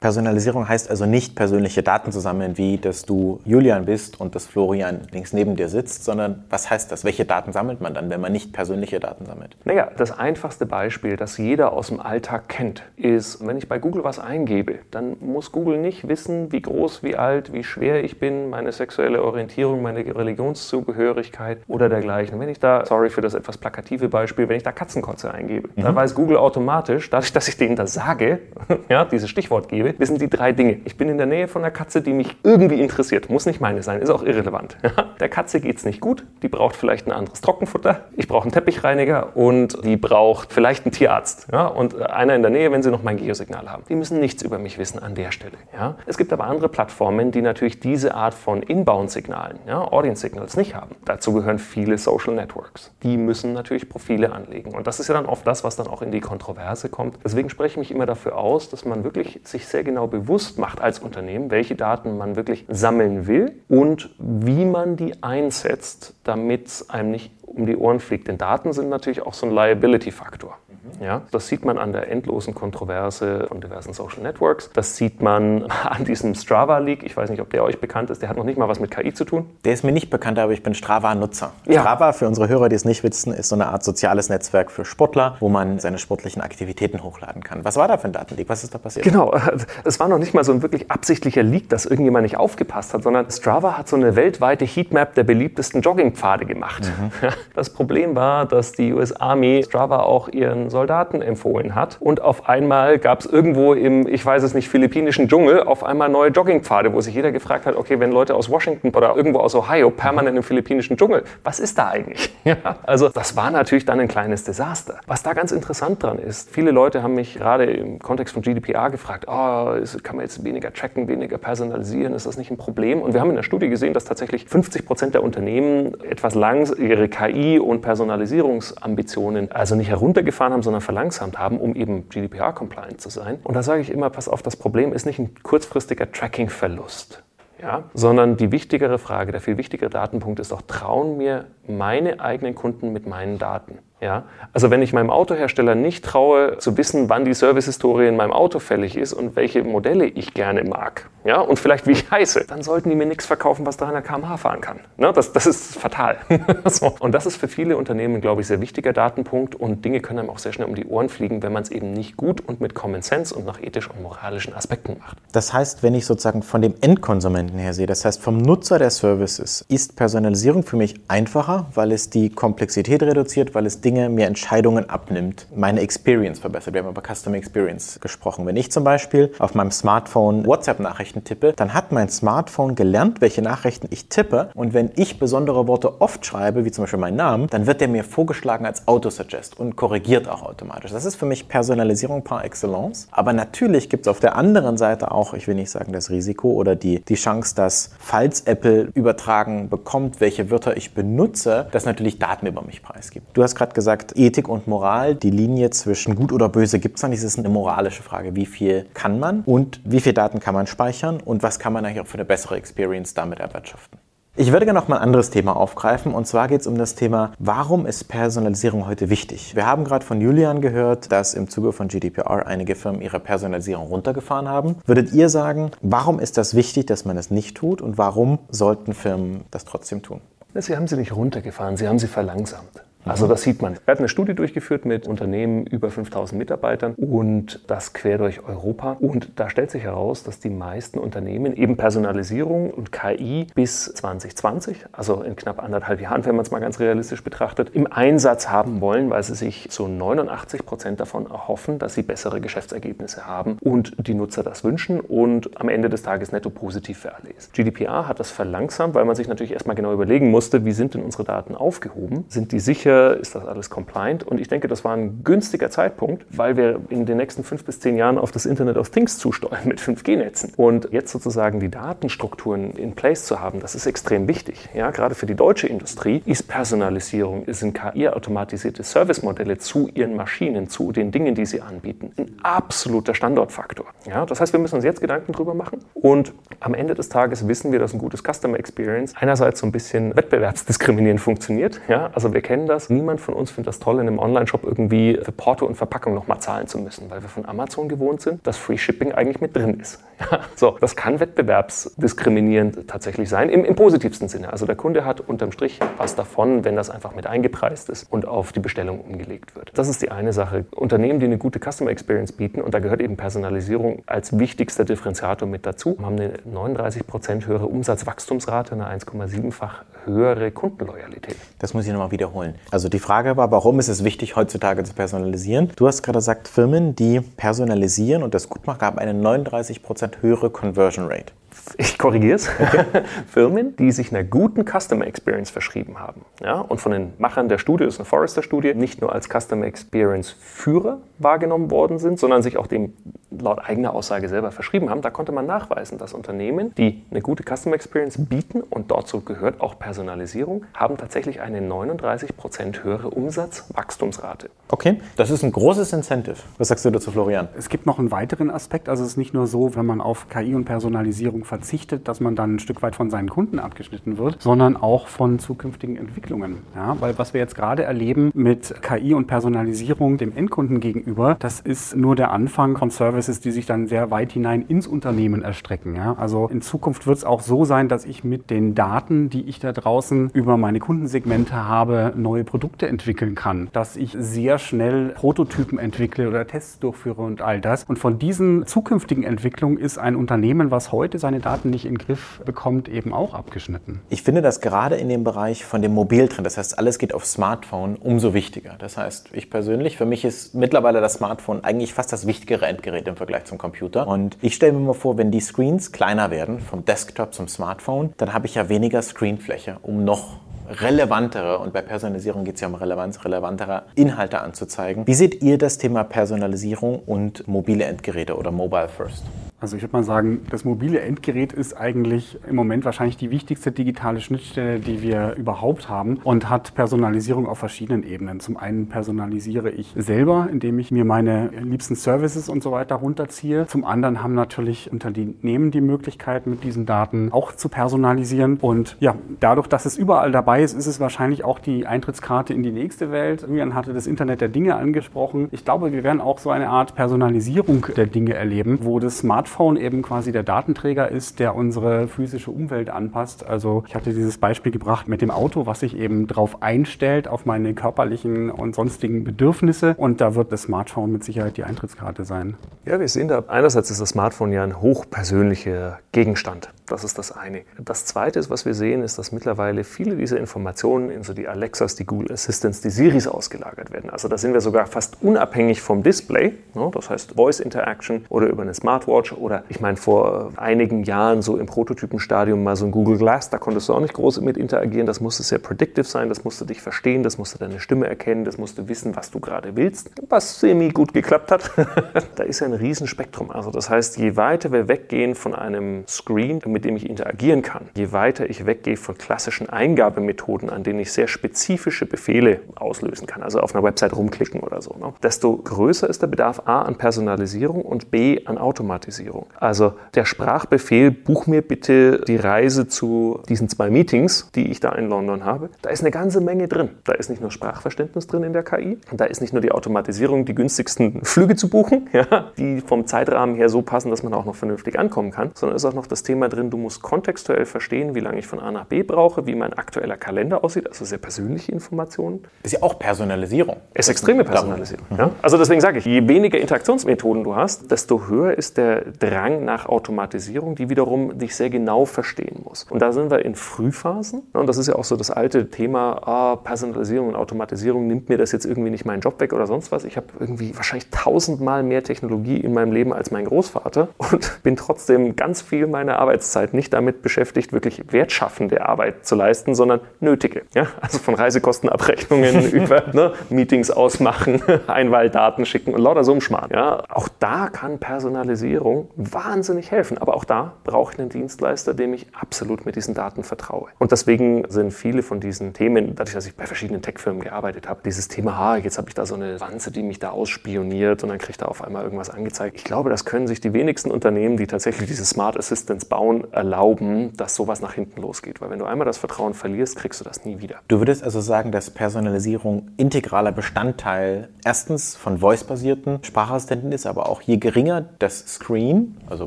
Personalisierung heißt also nicht persönliche Daten zu sammeln, wie dass du Julian bist und dass Florian links neben dir sitzt, sondern was heißt das? Welche Daten sammelt man dann, wenn man nicht persönliche Daten sammelt? Naja, das einfachste Beispiel, das jeder aus dem Alltag kennt, ist, wenn ich bei Google was eingebe, dann muss Google nicht wissen, wie groß, wie alt, wie schwer ich bin, meine sexuelle Orientierung, meine Religionszugehörigkeit oder dergleichen. Wenn ich da, sorry für das etwas plakative Beispiel, wenn ich da Katzenkotze eingebe, mhm. dann weiß Google automatisch, dadurch, dass ich denen das sage, *laughs* ja, dieses Stichwort gebe, will, wissen die drei Dinge. Ich bin in der Nähe von einer Katze, die mich irgendwie interessiert. Muss nicht meine sein, ist auch irrelevant. *laughs* der Katze geht es nicht gut, die braucht vielleicht ein anderes Trockenfutter. Ich brauche einen Teppichreiniger und die braucht vielleicht einen Tierarzt. Ja? Und einer in der Nähe, wenn sie noch mein Geosignal haben. Die müssen nichts über mich wissen an der Stelle. Ja? Es gibt aber andere Plattformen, die natürlich diese Art von Inbound-Signalen, ja, Audience Signals nicht haben. Dazu gehören viele Social Networks. Die müssen natürlich Profile anlegen. Und das ist ja dann oft das, was dann auch in die Kontroverse kommt. Deswegen spreche ich mich immer dafür aus, dass man wirklich sich sehr genau bewusst macht als Unternehmen, welche Daten man wirklich sammeln will und wie man die einsetzt, damit es einem nicht um die Ohren fliegt. Denn Daten sind natürlich auch so ein Liability-Faktor. Ja, das sieht man an der endlosen Kontroverse von diversen Social Networks. Das sieht man *laughs* an diesem Strava-Leak. Ich weiß nicht, ob der euch bekannt ist. Der hat noch nicht mal was mit KI zu tun. Der ist mir nicht bekannt, aber ich bin Strava-Nutzer. Ja. Strava, für unsere Hörer, die es nicht wissen, ist so eine Art soziales Netzwerk für Sportler, wo man seine sportlichen Aktivitäten hochladen kann. Was war da für ein Datenleak? Was ist da passiert? Genau, *laughs* es war noch nicht mal so ein wirklich absichtlicher Leak, dass irgendjemand nicht aufgepasst hat, sondern Strava hat so eine weltweite Heatmap der beliebtesten Joggingpfade gemacht. Mhm. *laughs* Das Problem war, dass die US Army Strava auch ihren Soldaten empfohlen hat und auf einmal gab es irgendwo im, ich weiß es nicht, philippinischen Dschungel auf einmal neue Joggingpfade, wo sich jeder gefragt hat, okay, wenn Leute aus Washington oder irgendwo aus Ohio permanent im philippinischen Dschungel, was ist da eigentlich? *laughs* Ja, also das war natürlich dann ein kleines Desaster. Was da ganz interessant dran ist, viele Leute haben mich gerade im Kontext von GDPR gefragt, oh, kann man jetzt weniger tracken, weniger personalisieren, ist das nicht ein Problem? Und wir haben in der Studie gesehen, dass tatsächlich 50 Prozent der Unternehmen etwas langs ihre KI- und Personalisierungsambitionen also nicht heruntergefahren haben, sondern verlangsamt haben, um eben GDPR-compliant zu sein. Und da sage ich immer, pass auf, das Problem ist nicht ein kurzfristiger Tracking-Verlust. Ja, sondern die wichtigere Frage, der viel wichtigere Datenpunkt ist auch, trauen mir meine eigenen Kunden mit meinen Daten? Ja, also wenn ich meinem Autohersteller nicht traue, zu wissen, wann die Servicehistorie in meinem Auto fällig ist und welche Modelle ich gerne mag, ja, und vielleicht wie ich heiße, dann sollten die mir nichts verkaufen, was 300 km/h fahren kann. Ne, das, das ist fatal. *laughs* so. Und das ist für viele Unternehmen, glaube ich, sehr wichtiger Datenpunkt und Dinge können einem auch sehr schnell um die Ohren fliegen, wenn man es eben nicht gut und mit Common Sense und nach ethisch und moralischen Aspekten macht. Das heißt, wenn ich sozusagen von dem Endkonsumenten her sehe, das heißt vom Nutzer der Services, ist Personalisierung für mich einfacher, weil es die Komplexität reduziert, weil es Dinge Dinge mir Entscheidungen abnimmt, meine Experience verbessert. Wir haben über Customer Experience gesprochen. Wenn ich zum Beispiel auf meinem Smartphone WhatsApp-Nachrichten tippe, dann hat mein Smartphone gelernt, welche Nachrichten ich tippe. Und wenn ich besondere Worte oft schreibe, wie zum Beispiel meinen Namen, dann wird der mir vorgeschlagen als Autosuggest und korrigiert auch automatisch. Das ist für mich Personalisierung par excellence. Aber natürlich gibt es auf der anderen Seite auch, ich will nicht sagen das Risiko oder die, die Chance, dass falls Apple übertragen bekommt, welche Wörter ich benutze, das natürlich Daten über mich preisgibt. Du hast gerade gesagt, Ethik und Moral, die Linie zwischen gut oder böse gibt es da nicht. Das ist eine moralische Frage. Wie viel kann man und wie viele Daten kann man speichern und was kann man eigentlich auch für eine bessere Experience damit erwirtschaften? Ich würde gerne noch mal ein anderes Thema aufgreifen und zwar geht es um das Thema, warum ist Personalisierung heute wichtig? Wir haben gerade von Julian gehört, dass im Zuge von GDPR einige Firmen ihre Personalisierung runtergefahren haben. Würdet ihr sagen, warum ist das wichtig, dass man es nicht tut und warum sollten Firmen das trotzdem tun? Sie haben sie nicht runtergefahren, sie haben sie verlangsamt. Also das sieht man. Er hat eine Studie durchgeführt mit Unternehmen über 5000 Mitarbeitern und das quer durch Europa. Und da stellt sich heraus, dass die meisten Unternehmen eben Personalisierung und KI bis 2020, also in knapp anderthalb Jahren, wenn man es mal ganz realistisch betrachtet, im Einsatz haben wollen, weil sie sich zu 89 Prozent davon erhoffen, dass sie bessere Geschäftsergebnisse haben und die Nutzer das wünschen und am Ende des Tages netto positiv für alle ist. GDPR hat das verlangsamt, weil man sich natürlich erstmal genau überlegen musste, wie sind denn unsere Daten aufgehoben? Sind die sicher? Sicher, ist das alles compliant? Und ich denke, das war ein günstiger Zeitpunkt, weil wir in den nächsten fünf bis zehn Jahren auf das Internet of Things zusteuern mit 5G-Netzen. Und jetzt sozusagen die Datenstrukturen in place zu haben, das ist extrem wichtig. Ja, gerade für die deutsche Industrie ist Personalisierung, sind KI-automatisierte Servicemodelle zu ihren Maschinen, zu den Dingen, die sie anbieten, ein absoluter Standortfaktor. Ja, das heißt, wir müssen uns jetzt Gedanken drüber machen und am Ende des Tages wissen wir, dass ein gutes Customer Experience einerseits so ein bisschen wettbewerbsdiskriminierend funktioniert. Ja, also wir kennen das, das. Niemand von uns findet das toll, in einem Online-Shop irgendwie für Porto und Verpackung nochmal zahlen zu müssen, weil wir von Amazon gewohnt sind, dass Free Shipping eigentlich mit drin ist. *laughs* so, das kann wettbewerbsdiskriminierend tatsächlich sein, im, im positivsten Sinne. Also der Kunde hat unterm Strich was davon, wenn das einfach mit eingepreist ist und auf die Bestellung umgelegt wird. Das ist die eine Sache. Unternehmen, die eine gute Customer Experience bieten, und da gehört eben Personalisierung als wichtigster Differenziator mit dazu, haben eine 39% höhere Umsatzwachstumsrate, eine 1,7-fach höhere Kundenloyalität. Das muss ich nochmal wiederholen. Also die Frage war, warum ist es wichtig, heutzutage zu personalisieren? Du hast gerade gesagt, Firmen, die personalisieren und das gut machen, haben eine 39% höhere Conversion Rate ich korrigiere es, okay. *laughs* Firmen, die sich einer guten Customer Experience verschrieben haben. Ja, und von den Machern der Studie, das ist eine Forrester-Studie, nicht nur als Customer Experience Führer wahrgenommen worden sind, sondern sich auch dem laut eigener Aussage selber verschrieben haben. Da konnte man nachweisen, dass Unternehmen, die eine gute Customer Experience bieten und dazu gehört auch Personalisierung, haben tatsächlich eine 39% höhere Umsatzwachstumsrate. Okay, das ist ein großes Incentive. Was sagst du dazu, Florian? Es gibt noch einen weiteren Aspekt. Also es ist nicht nur so, wenn man auf KI und Personalisierung verzichtet, dass man dann ein Stück weit von seinen Kunden abgeschnitten wird, sondern auch von zukünftigen Entwicklungen. Ja, weil was wir jetzt gerade erleben mit KI und Personalisierung dem Endkunden gegenüber, das ist nur der Anfang von Service Services, die sich dann sehr weit hinein ins Unternehmen erstrecken. Ja? Also in Zukunft wird es auch so sein, dass ich mit den Daten, die ich da draußen über meine Kundensegmente habe, neue Produkte entwickeln kann. Dass ich sehr schnell Prototypen entwickle oder Tests durchführe und all das. Und von diesen zukünftigen Entwicklungen ist ein Unternehmen, was heute seine Daten nicht in den Griff bekommt, eben auch abgeschnitten. Ich finde das gerade in dem Bereich von dem Mobiltrend, das heißt, alles geht auf Smartphone, umso wichtiger. Das heißt, ich persönlich, für mich ist mittlerweile das Smartphone eigentlich fast das wichtigere Endgerät im Vergleich zum Computer. Und ich stelle mir mal vor, wenn die Screens kleiner werden, vom Desktop zum Smartphone, dann habe ich ja weniger Screenfläche, um noch relevantere, und bei Personalisierung geht es ja um Relevanz, relevantere Inhalte anzuzeigen. Wie seht ihr das Thema Personalisierung und mobile Endgeräte oder Mobile First? Also ich würde mal sagen, das mobile Endgerät ist eigentlich im Moment wahrscheinlich die wichtigste digitale Schnittstelle, die wir überhaupt haben und hat Personalisierung auf verschiedenen Ebenen. Zum einen personalisiere ich selber, indem ich mir meine liebsten Services und so weiter runterziehe. Zum anderen haben natürlich Unternehmen die Möglichkeit, mit diesen Daten auch zu personalisieren. Und ja, dadurch, dass es überall dabei ist, ist es wahrscheinlich auch die Eintrittskarte in die nächste Welt. Julian hatte das Internet der Dinge angesprochen. Ich glaube, wir werden auch so eine Art Personalisierung der Dinge erleben, wo das Smartphone Smartphone eben quasi der Datenträger ist, der unsere physische Umwelt anpasst. Also ich hatte dieses Beispiel gebracht mit dem Auto, was sich eben darauf einstellt, auf meine körperlichen und sonstigen Bedürfnisse. Und da wird das Smartphone mit Sicherheit die Eintrittskarte sein. Ja, wir sehen da, einerseits ist das Smartphone ja ein hochpersönlicher Gegenstand. Das ist das eine. Das zweite ist, was wir sehen, ist, dass mittlerweile viele dieser Informationen in so die Alexas, die Google Assistants, die Siris ausgelagert werden. Also da sind wir sogar fast unabhängig vom Display. Ne? Das heißt Voice Interaction oder über eine Smartwatch oder ich meine vor einigen Jahren so im Prototypenstadium mal so ein Google Glass, da konntest du auch nicht groß mit interagieren. Das musste sehr predictive sein, das musste dich verstehen, das musste deine Stimme erkennen, das musste wissen, was du gerade willst. Was semi gut geklappt hat. *laughs* da ist ja ein Riesenspektrum. Also das heißt, je weiter wir weggehen von einem Screen mit mit dem ich interagieren kann, je weiter ich weggehe von klassischen Eingabemethoden, an denen ich sehr spezifische Befehle auslösen kann, also auf einer Website rumklicken oder so, ne, desto größer ist der Bedarf A an Personalisierung und B an Automatisierung. Also der Sprachbefehl, buch mir bitte die Reise zu diesen zwei Meetings, die ich da in London habe, da ist eine ganze Menge drin. Da ist nicht nur Sprachverständnis drin in der KI, da ist nicht nur die Automatisierung, die günstigsten *laughs* Flüge zu buchen, *laughs* ja, die vom Zeitrahmen her so passen, dass man auch noch vernünftig ankommen kann, sondern ist auch noch das Thema drin, du musst kontextuell verstehen, wie lange ich von A nach B brauche, wie mein aktueller Kalender aussieht, also sehr persönliche Informationen. Das ist ja auch Personalisierung. Es ist extreme Personalisierung. Mhm. Ja? Also deswegen sage ich, je weniger Interaktionsmethoden du hast, desto höher ist der Drang nach Automatisierung, die wiederum dich sehr genau verstehen muss. Und da sind wir in Frühphasen. Und das ist ja auch so das alte Thema, ah, Personalisierung und Automatisierung nimmt mir das jetzt irgendwie nicht meinen Job weg oder sonst was. Ich habe irgendwie wahrscheinlich tausendmal mehr Technologie in meinem Leben als mein Großvater und *laughs* bin trotzdem ganz viel meiner Arbeitszeit Zeit nicht damit beschäftigt, wirklich wertschaffende Arbeit zu leisten, sondern nötige. Ja? Also von Reisekostenabrechnungen *laughs* über ne, Meetings ausmachen, *laughs* Einwahldaten schicken und lauter so ein Schmarrn. Ja? Auch da kann Personalisierung wahnsinnig helfen. Aber auch da brauche ich einen Dienstleister, dem ich absolut mit diesen Daten vertraue. Und deswegen sind viele von diesen Themen, dadurch, dass ich bei verschiedenen Tech-Firmen gearbeitet habe, dieses Thema, ha, jetzt habe ich da so eine Wanze, die mich da ausspioniert und dann kriegt er auf einmal irgendwas angezeigt. Ich glaube, das können sich die wenigsten Unternehmen, die tatsächlich diese Smart Assistants bauen, erlauben, dass sowas nach hinten losgeht. Weil wenn du einmal das Vertrauen verlierst, kriegst du das nie wieder. Du würdest also sagen, dass Personalisierung integraler Bestandteil erstens von voice-basierten Sprachassistenten ist, aber auch je geringer das Screen, also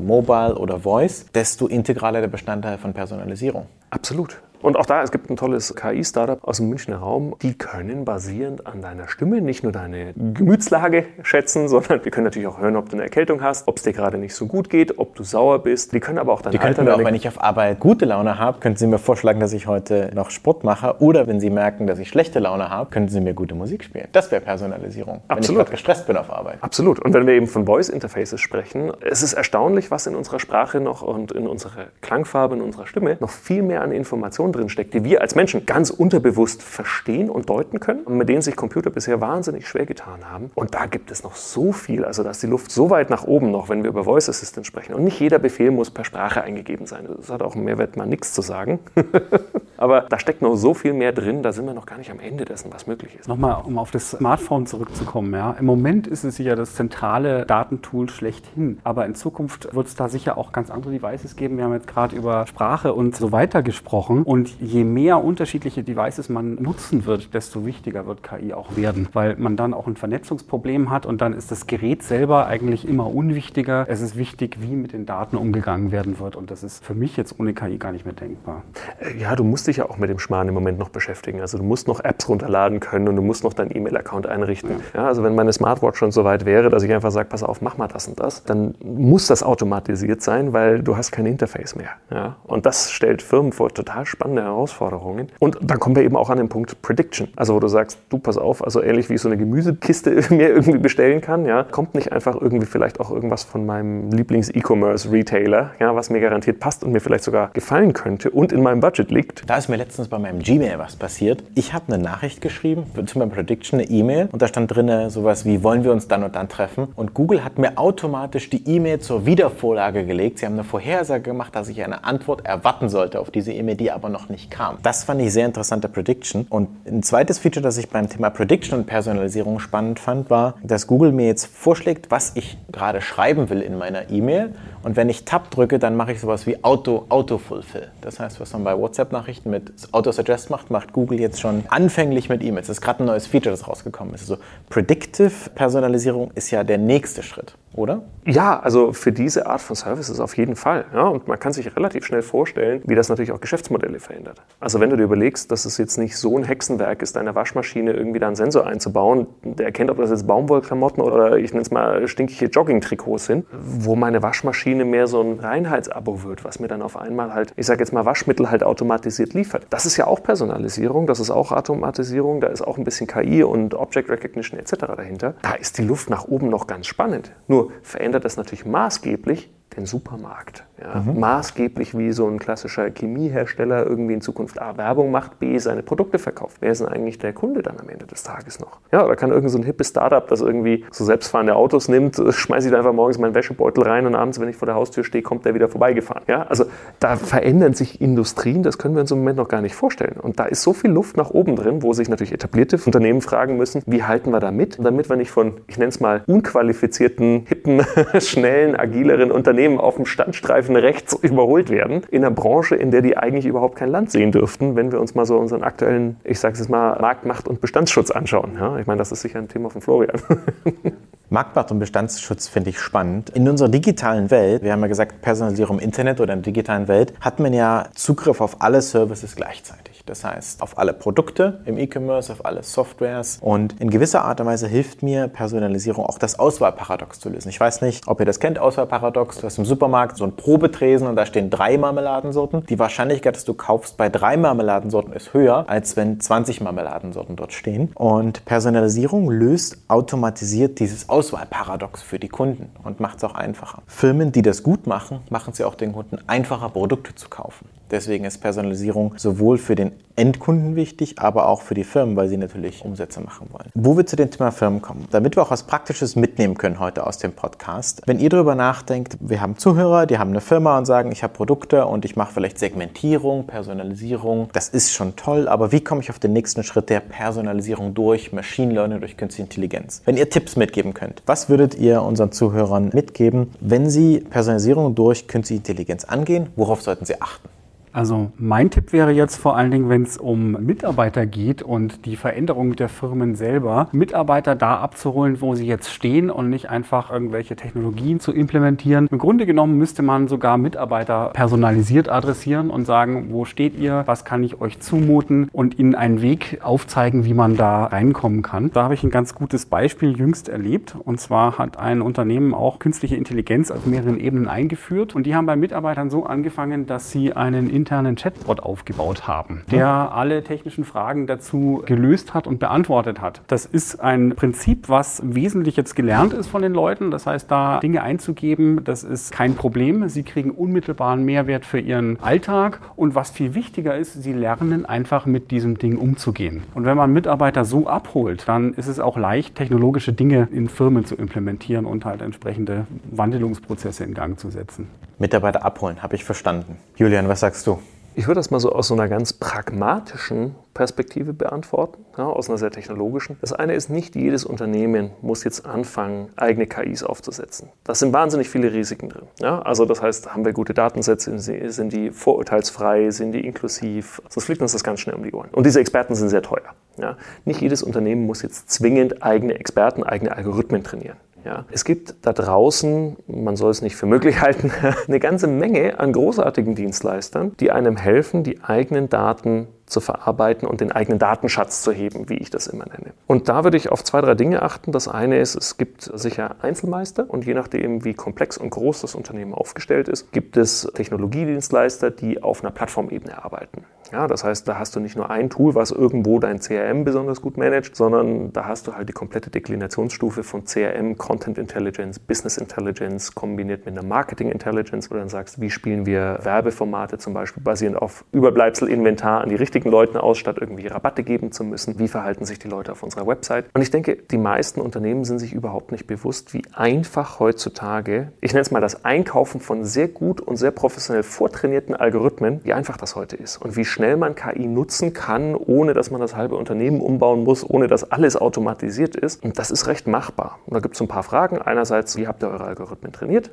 Mobile oder Voice, desto integraler der Bestandteil von Personalisierung. Absolut. Und auch da, es gibt ein tolles KI-Startup aus dem Münchner Raum. Die können basierend an deiner Stimme nicht nur deine Gemütslage schätzen, *laughs* sondern wir können natürlich auch hören, ob du eine Erkältung hast, ob es dir gerade nicht so gut geht, ob du sauer bist. Die können aber auch deine Die können mir auch, wenn ich auf Arbeit gute Laune habe, könnten Sie mir vorschlagen, dass ich heute noch Sport mache. Oder wenn Sie merken, dass ich schlechte Laune habe, könnten Sie mir gute Musik spielen. Das wäre Personalisierung, Absolut. wenn ich gestresst bin auf Arbeit. Absolut. Und wenn wir eben von Voice-Interfaces sprechen, es ist erstaunlich, was in unserer Sprache noch und in unserer Klangfarbe, in unserer Stimme noch viel mehr an Informationen drinsteckt, die wir als Menschen ganz unterbewusst verstehen und deuten können und mit denen sich Computer bisher wahnsinnig schwer getan haben. Und da gibt es noch so viel, also da ist die Luft so weit nach oben noch, wenn wir über Voice Assistant sprechen. Und nicht jeder Befehl muss per Sprache eingegeben sein. Das hat auch im Mehrwert mal nichts zu sagen. *laughs* Aber da steckt noch so viel mehr drin, da sind wir noch gar nicht am Ende dessen, was möglich ist. Nochmal, um auf das Smartphone zurückzukommen. Ja. Im Moment ist es sicher das zentrale Datentool schlechthin. Aber in Zukunft wird es da sicher auch ganz andere Devices geben. Wir haben jetzt gerade über Sprache und so weiter gesprochen. Und je mehr unterschiedliche Devices man nutzen wird, desto wichtiger wird KI auch werden. Weil man dann auch ein Vernetzungsproblem hat und dann ist das Gerät selber eigentlich immer unwichtiger. Es ist wichtig, wie mit den Daten umgegangen werden wird. Und das ist für mich jetzt ohne KI gar nicht mehr denkbar. Äh, ja, du musst dich ja auch mit dem Schmarrn im Moment noch beschäftigen. Also du musst noch Apps runterladen können und du musst noch deinen E-Mail-Account einrichten. Ja. ja. also wenn meine Smartwatch schon so weit wäre, dass ich einfach sage, pass auf, mach mal das und das, dann muss das automatisiert sein, weil du hast kein Interface mehr. Ja. Und das stellt Firmen vor total spannende Herausforderungen. Und dann kommen wir eben auch an den Punkt Prediction. Also wo du sagst, du pass auf, also ähnlich wie ich so eine Gemüsekiste *laughs* mir irgendwie bestellen kann, ja, kommt nicht einfach irgendwie vielleicht auch irgendwas von meinem Lieblings-E-Commerce-Retailer, ja, was mir garantiert passt und mir vielleicht sogar gefallen könnte und in meinem Budget liegt. Da ist mir letztens bei meinem Gmail was passiert. Ich habe eine Nachricht geschrieben, zu meinem Prediction eine E-Mail und da stand drin sowas wie, wollen wir uns dann und dann treffen? Und Google hat mir automatisch die E-Mail zur Wiedervorlage gelegt. Sie haben eine Vorhersage gemacht, dass ich eine Antwort erwarten sollte auf diese E-Mail, die aber noch nicht kam. Das fand ich sehr interessante Prediction. Und ein zweites Feature, das ich beim Thema Prediction und Personalisierung spannend fand, war, dass Google mir jetzt vorschlägt, was ich gerade schreiben will in meiner E-Mail. Und wenn ich Tab drücke, dann mache ich sowas wie Auto, Autofulfill. Das heißt, was man bei WhatsApp-Nachrichten mit Auto-Suggest macht, macht Google jetzt schon anfänglich mit E-Mails. Das ist gerade ein neues Feature, das rausgekommen ist. Also Predictive Personalisierung ist ja der nächste Schritt oder? Ja, also für diese Art von Services auf jeden Fall. Ja, und man kann sich relativ schnell vorstellen, wie das natürlich auch Geschäftsmodelle verändert. Also wenn du dir überlegst, dass es jetzt nicht so ein Hexenwerk ist, deiner Waschmaschine irgendwie da einen Sensor einzubauen, der erkennt, ob das jetzt Baumwollklamotten oder ich nenne es mal stinkige Joggingtrikots sind, wo meine Waschmaschine mehr so ein Reinheitsabo wird, was mir dann auf einmal halt, ich sage jetzt mal, Waschmittel halt automatisiert liefert. Das ist ja auch Personalisierung, das ist auch Automatisierung, da ist auch ein bisschen KI und Object Recognition etc. dahinter. Da ist die Luft nach oben noch ganz spannend. Nur verändert das natürlich maßgeblich den Supermarkt. Ja. Mhm. Maßgeblich wie so ein klassischer Chemiehersteller irgendwie in Zukunft A Werbung macht, B seine Produkte verkauft. Wer ist denn eigentlich der Kunde dann am Ende des Tages noch? Ja, oder kann irgend so ein hippes Startup, das irgendwie so selbstfahrende Autos nimmt, *laughs* schmeiße ich da einfach morgens meinen Wäschebeutel rein und abends, wenn ich vor der Haustür stehe, kommt der wieder vorbeigefahren. Ja, also da verändern sich Industrien, das können wir uns im Moment noch gar nicht vorstellen. Und da ist so viel Luft nach oben drin, wo sich natürlich etablierte Unternehmen fragen müssen, wie halten wir da mit, damit wir nicht von, ich nenne es mal, unqualifizierten, hippen, *laughs* schnellen, agileren Unternehmen Unternehmen auf dem Standstreifen rechts überholt werden, in einer Branche, in der die eigentlich überhaupt kein Land sehen dürften, wenn wir uns mal so unseren aktuellen, ich sage es mal, Marktmacht und Bestandsschutz anschauen. Ja, ich meine, das ist sicher ein Thema von Florian. *laughs* Marktmacht und Bestandsschutz finde ich spannend. In unserer digitalen Welt, wir haben ja gesagt, Personalisierung im Internet oder in der digitalen Welt, hat man ja Zugriff auf alle Services gleichzeitig. Das heißt, auf alle Produkte im E-Commerce, auf alle Softwares. Und in gewisser Art und Weise hilft mir Personalisierung auch das Auswahlparadox zu lösen. Ich weiß nicht, ob ihr das kennt, Auswahlparadox. Du hast im Supermarkt so ein Probetresen und da stehen drei Marmeladensorten. Die Wahrscheinlichkeit, dass du kaufst bei drei Marmeladensorten ist höher, als wenn 20 Marmeladensorten dort stehen. Und Personalisierung löst automatisiert dieses Auswahlparadox für die Kunden und macht es auch einfacher. Firmen, die das gut machen, machen es ja auch den Kunden einfacher, Produkte zu kaufen. Deswegen ist Personalisierung sowohl für den Endkunden wichtig, aber auch für die Firmen, weil sie natürlich Umsätze machen wollen. Wo wir zu dem Thema Firmen kommen, damit wir auch was Praktisches mitnehmen können heute aus dem Podcast. Wenn ihr darüber nachdenkt, wir haben Zuhörer, die haben eine Firma und sagen, ich habe Produkte und ich mache vielleicht Segmentierung, Personalisierung. Das ist schon toll, aber wie komme ich auf den nächsten Schritt der Personalisierung durch Machine Learning, durch Künstliche Intelligenz? Wenn ihr Tipps mitgeben könnt, was würdet ihr unseren Zuhörern mitgeben, wenn sie Personalisierung durch Künstliche Intelligenz angehen? Worauf sollten sie achten? Also mein Tipp wäre jetzt vor allen Dingen, wenn es um Mitarbeiter geht und die Veränderung der Firmen selber, Mitarbeiter da abzuholen, wo sie jetzt stehen und nicht einfach irgendwelche Technologien zu implementieren. Im Grunde genommen müsste man sogar Mitarbeiter personalisiert adressieren und sagen, wo steht ihr, was kann ich euch zumuten und ihnen einen Weg aufzeigen, wie man da reinkommen kann. Da habe ich ein ganz gutes Beispiel jüngst erlebt und zwar hat ein Unternehmen auch künstliche Intelligenz auf mehreren Ebenen eingeführt und die haben bei Mitarbeitern so angefangen, dass sie einen internen Chatbot aufgebaut haben, der alle technischen Fragen dazu gelöst hat und beantwortet hat. Das ist ein Prinzip, was wesentlich jetzt gelernt ist von den Leuten. Das heißt, da Dinge einzugeben, das ist kein Problem. Sie kriegen unmittelbaren Mehrwert für ihren Alltag. Und was viel wichtiger ist, sie lernen einfach mit diesem Ding umzugehen. Und wenn man Mitarbeiter so abholt, dann ist es auch leicht, technologische Dinge in Firmen zu implementieren und halt entsprechende Wandelungsprozesse in Gang zu setzen. Mitarbeiter abholen, habe ich verstanden. Julian, was sagst du? Ich würde das mal so aus so einer ganz pragmatischen Perspektive beantworten, ja, aus einer sehr technologischen. Das eine ist, nicht jedes Unternehmen muss jetzt anfangen, eigene KIs aufzusetzen. Da sind wahnsinnig viele Risiken drin. Ja. Also das heißt, haben wir gute Datensätze, sind die vorurteilsfrei, sind die inklusiv, sonst fliegt uns das ganz schnell um die Ohren. Und diese Experten sind sehr teuer. Ja. Nicht jedes Unternehmen muss jetzt zwingend eigene Experten, eigene Algorithmen trainieren. Ja. Es gibt da draußen, man soll es nicht für möglich *laughs* halten, eine ganze Menge an großartigen Dienstleistern, die einem helfen, die eigenen Daten zu verarbeiten und den eigenen Datenschatz zu heben, wie ich das immer nenne. Und da würde ich auf zwei, drei Dinge achten. Das eine ist, es gibt sicher Einzelmeister und je nachdem, wie komplex und groß das Unternehmen aufgestellt ist, gibt es Technologiedienstleister, die auf einer Plattformebene arbeiten. Ja, das heißt, da hast du nicht nur ein Tool, was irgendwo dein CRM besonders gut managt, sondern da hast du halt die komplette Deklinationsstufe von CRM, Content Intelligence, Business Intelligence kombiniert mit einer Marketing Intelligence, wo du dann sagst, wie spielen wir Werbeformate zum Beispiel basierend auf Überbleibsel Inventar an die richtigen richtigen Leuten aus, statt irgendwie Rabatte geben zu müssen. Wie verhalten sich die Leute auf unserer Website? Und ich denke, die meisten Unternehmen sind sich überhaupt nicht bewusst, wie einfach heutzutage, ich nenne es mal das Einkaufen von sehr gut und sehr professionell vortrainierten Algorithmen, wie einfach das heute ist und wie schnell man KI nutzen kann, ohne dass man das halbe Unternehmen umbauen muss, ohne dass alles automatisiert ist. Und das ist recht machbar. Und da gibt es ein paar Fragen. Einerseits, wie habt ihr eure Algorithmen trainiert?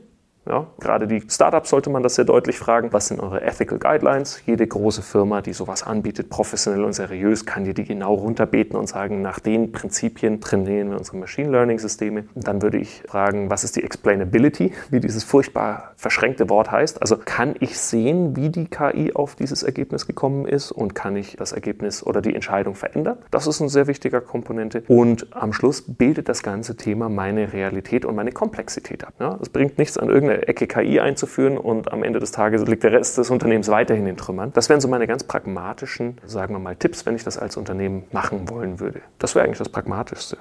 Ja, gerade die Startups sollte man das sehr deutlich fragen. Was sind eure Ethical Guidelines? Jede große Firma, die sowas anbietet, professionell und seriös, kann dir die genau runterbeten und sagen, nach den Prinzipien trainieren wir unsere Machine Learning Systeme. dann würde ich fragen, was ist die Explainability, wie dieses furchtbar verschränkte Wort heißt. Also kann ich sehen, wie die KI auf dieses Ergebnis gekommen ist und kann ich das Ergebnis oder die Entscheidung verändern? Das ist eine sehr wichtige Komponente. Und am Schluss bildet das ganze Thema meine Realität und meine Komplexität ab. Ja, es bringt nichts an irgendeiner eine Ecke KI einzuführen und am Ende des Tages liegt der Rest des Unternehmens weiterhin in Trümmern. Das wären so meine ganz pragmatischen, sagen wir mal, Tipps, wenn ich das als Unternehmen machen wollen würde. Das wäre eigentlich das Pragmatischste.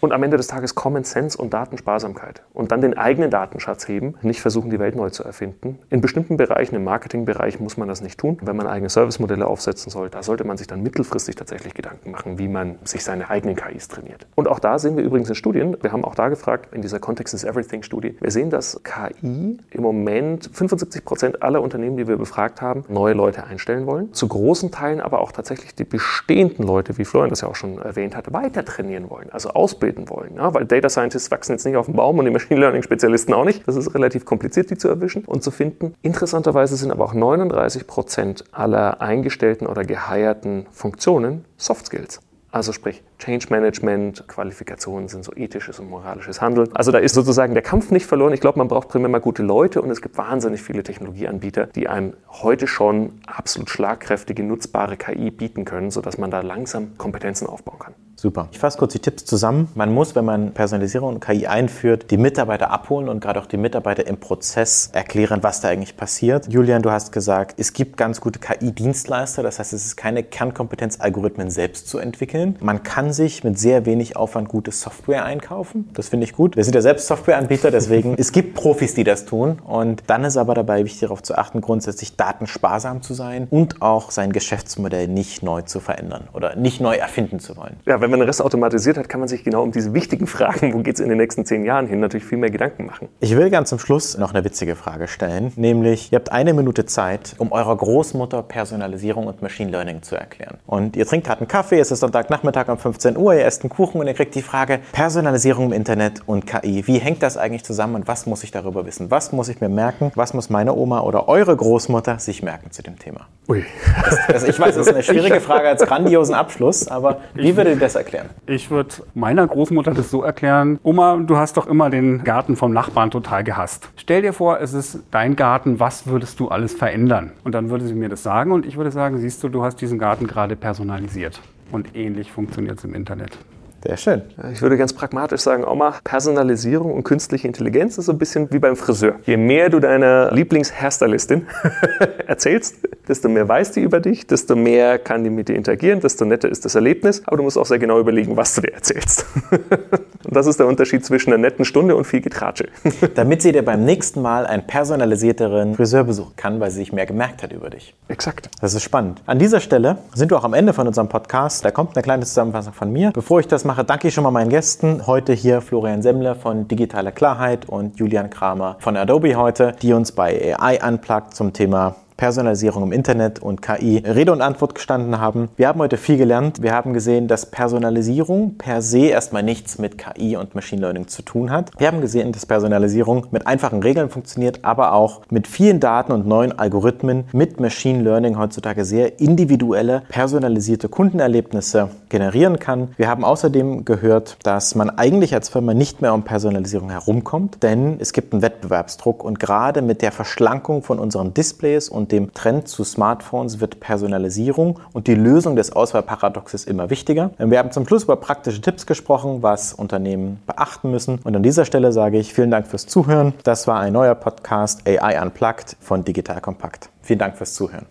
Und am Ende des Tages Common Sense und Datensparsamkeit. Und dann den eigenen Datenschatz heben, nicht versuchen, die Welt neu zu erfinden. In bestimmten Bereichen, im Marketingbereich, muss man das nicht tun. Wenn man eigene Servicemodelle aufsetzen soll, da sollte man sich dann mittelfristig tatsächlich Gedanken machen, wie man sich seine eigenen KIs trainiert. Und auch da sehen wir übrigens in Studien, wir haben auch da gefragt, in dieser Context is Everything Studie, wir sehen, dass KI im Moment 75 Prozent aller Unternehmen, die wir befragt haben, neue Leute einstellen wollen. Zu großen Teilen aber auch tatsächlich die bestehenden Leute, wie Florian das ja auch schon erwähnt hat, weiter trainieren wollen, also ausbilden abbilden wollen. Ja, weil Data Scientists wachsen jetzt nicht auf dem Baum und die Machine Learning Spezialisten auch nicht. Das ist relativ kompliziert, die zu erwischen und zu finden. Interessanterweise sind aber auch 39 Prozent aller eingestellten oder gehirten Funktionen Soft Skills. Also sprich Change Management, Qualifikationen sind so ethisches und moralisches Handeln. Also da ist sozusagen der Kampf nicht verloren. Ich glaube, man braucht primär mal gute Leute und es gibt wahnsinnig viele Technologieanbieter, die einem heute schon absolut schlagkräftige, nutzbare KI bieten können, sodass man da langsam Kompetenzen aufbauen kann. Super. Ich fasse kurz die Tipps zusammen. Man muss, wenn man Personalisierung und KI einführt, die Mitarbeiter abholen und gerade auch die Mitarbeiter im Prozess erklären, was da eigentlich passiert. Julian, du hast gesagt, es gibt ganz gute KI-Dienstleister. Das heißt, es ist keine Kernkompetenz, Algorithmen selbst zu entwickeln. Man kann sich mit sehr wenig Aufwand gute Software einkaufen. Das finde ich gut. Wir sind ja selbst Softwareanbieter, deswegen *laughs* es gibt Profis, die das tun. Und dann ist aber dabei wichtig darauf zu achten, grundsätzlich datensparsam zu sein und auch sein Geschäftsmodell nicht neu zu verändern oder nicht neu erfinden zu wollen. Ja, wenn man den Rest automatisiert hat, kann man sich genau um diese wichtigen *laughs* Fragen, wo geht es in den nächsten zehn Jahren hin, natürlich viel mehr Gedanken machen. Ich will ganz zum Schluss noch eine witzige Frage stellen, nämlich ihr habt eine Minute Zeit, um eurer Großmutter Personalisierung und Machine Learning zu erklären. Und ihr trinkt gerade einen Kaffee, es ist Sonntagnachmittag um 15 Uhr, ihr esst einen Kuchen und ihr kriegt die Frage Personalisierung im Internet und KI. Wie hängt das eigentlich zusammen und was muss ich darüber wissen? Was muss ich mir merken? Was muss meine Oma oder eure Großmutter sich merken zu dem Thema? Ui. Das, also ich weiß, das ist eine *laughs* schwierige Frage als grandiosen Abschluss, aber wie würdet ihr das erklären? Ich würde meiner Großmutter das so erklären, Oma, du hast doch immer den Garten vom Nachbarn total gehasst. Stell dir vor, es ist dein Garten, was würdest du alles verändern? Und dann würde sie mir das sagen und ich würde sagen, siehst du, du hast diesen Garten gerade personalisiert. Und ähnlich funktioniert es im Internet. Sehr schön. Ich würde ganz pragmatisch sagen, Oma, Personalisierung und künstliche Intelligenz ist so ein bisschen wie beim Friseur. Je mehr du deiner Lieblingshairstylistin *laughs* erzählst, desto mehr weiß die über dich, desto mehr kann die mit dir interagieren, desto netter ist das Erlebnis. Aber du musst auch sehr genau überlegen, was du dir erzählst. *laughs* und das ist der Unterschied zwischen einer netten Stunde und viel Getratsche. *laughs* Damit sie dir beim nächsten Mal einen personalisierteren Friseur besuchen kann, weil sie sich mehr gemerkt hat über dich. Exakt. Das ist spannend. An dieser Stelle sind wir auch am Ende von unserem Podcast. Da kommt eine kleine Zusammenfassung von mir. Bevor ich das mache, danke ich schon mal meinen Gästen. Heute hier Florian Semmler von Digitale Klarheit und Julian Kramer von Adobe heute, die uns bei AI Unplugged zum Thema Personalisierung im Internet und KI Rede und Antwort gestanden haben. Wir haben heute viel gelernt. Wir haben gesehen, dass Personalisierung per se erstmal nichts mit KI und Machine Learning zu tun hat. Wir haben gesehen, dass Personalisierung mit einfachen Regeln funktioniert, aber auch mit vielen Daten und neuen Algorithmen mit Machine Learning heutzutage sehr individuelle, personalisierte Kundenerlebnisse generieren kann. Wir haben außerdem gehört, dass man eigentlich als Firma nicht mehr um Personalisierung herumkommt, denn es gibt einen Wettbewerbsdruck und gerade mit der Verschlankung von unseren Displays und dem Trend zu Smartphones wird Personalisierung und die Lösung des Auswahlparadoxes immer wichtiger. Wir haben zum Schluss über praktische Tipps gesprochen, was Unternehmen beachten müssen. Und an dieser Stelle sage ich vielen Dank fürs Zuhören. Das war ein neuer Podcast AI Unplugged von Digital Kompakt. Vielen Dank fürs Zuhören.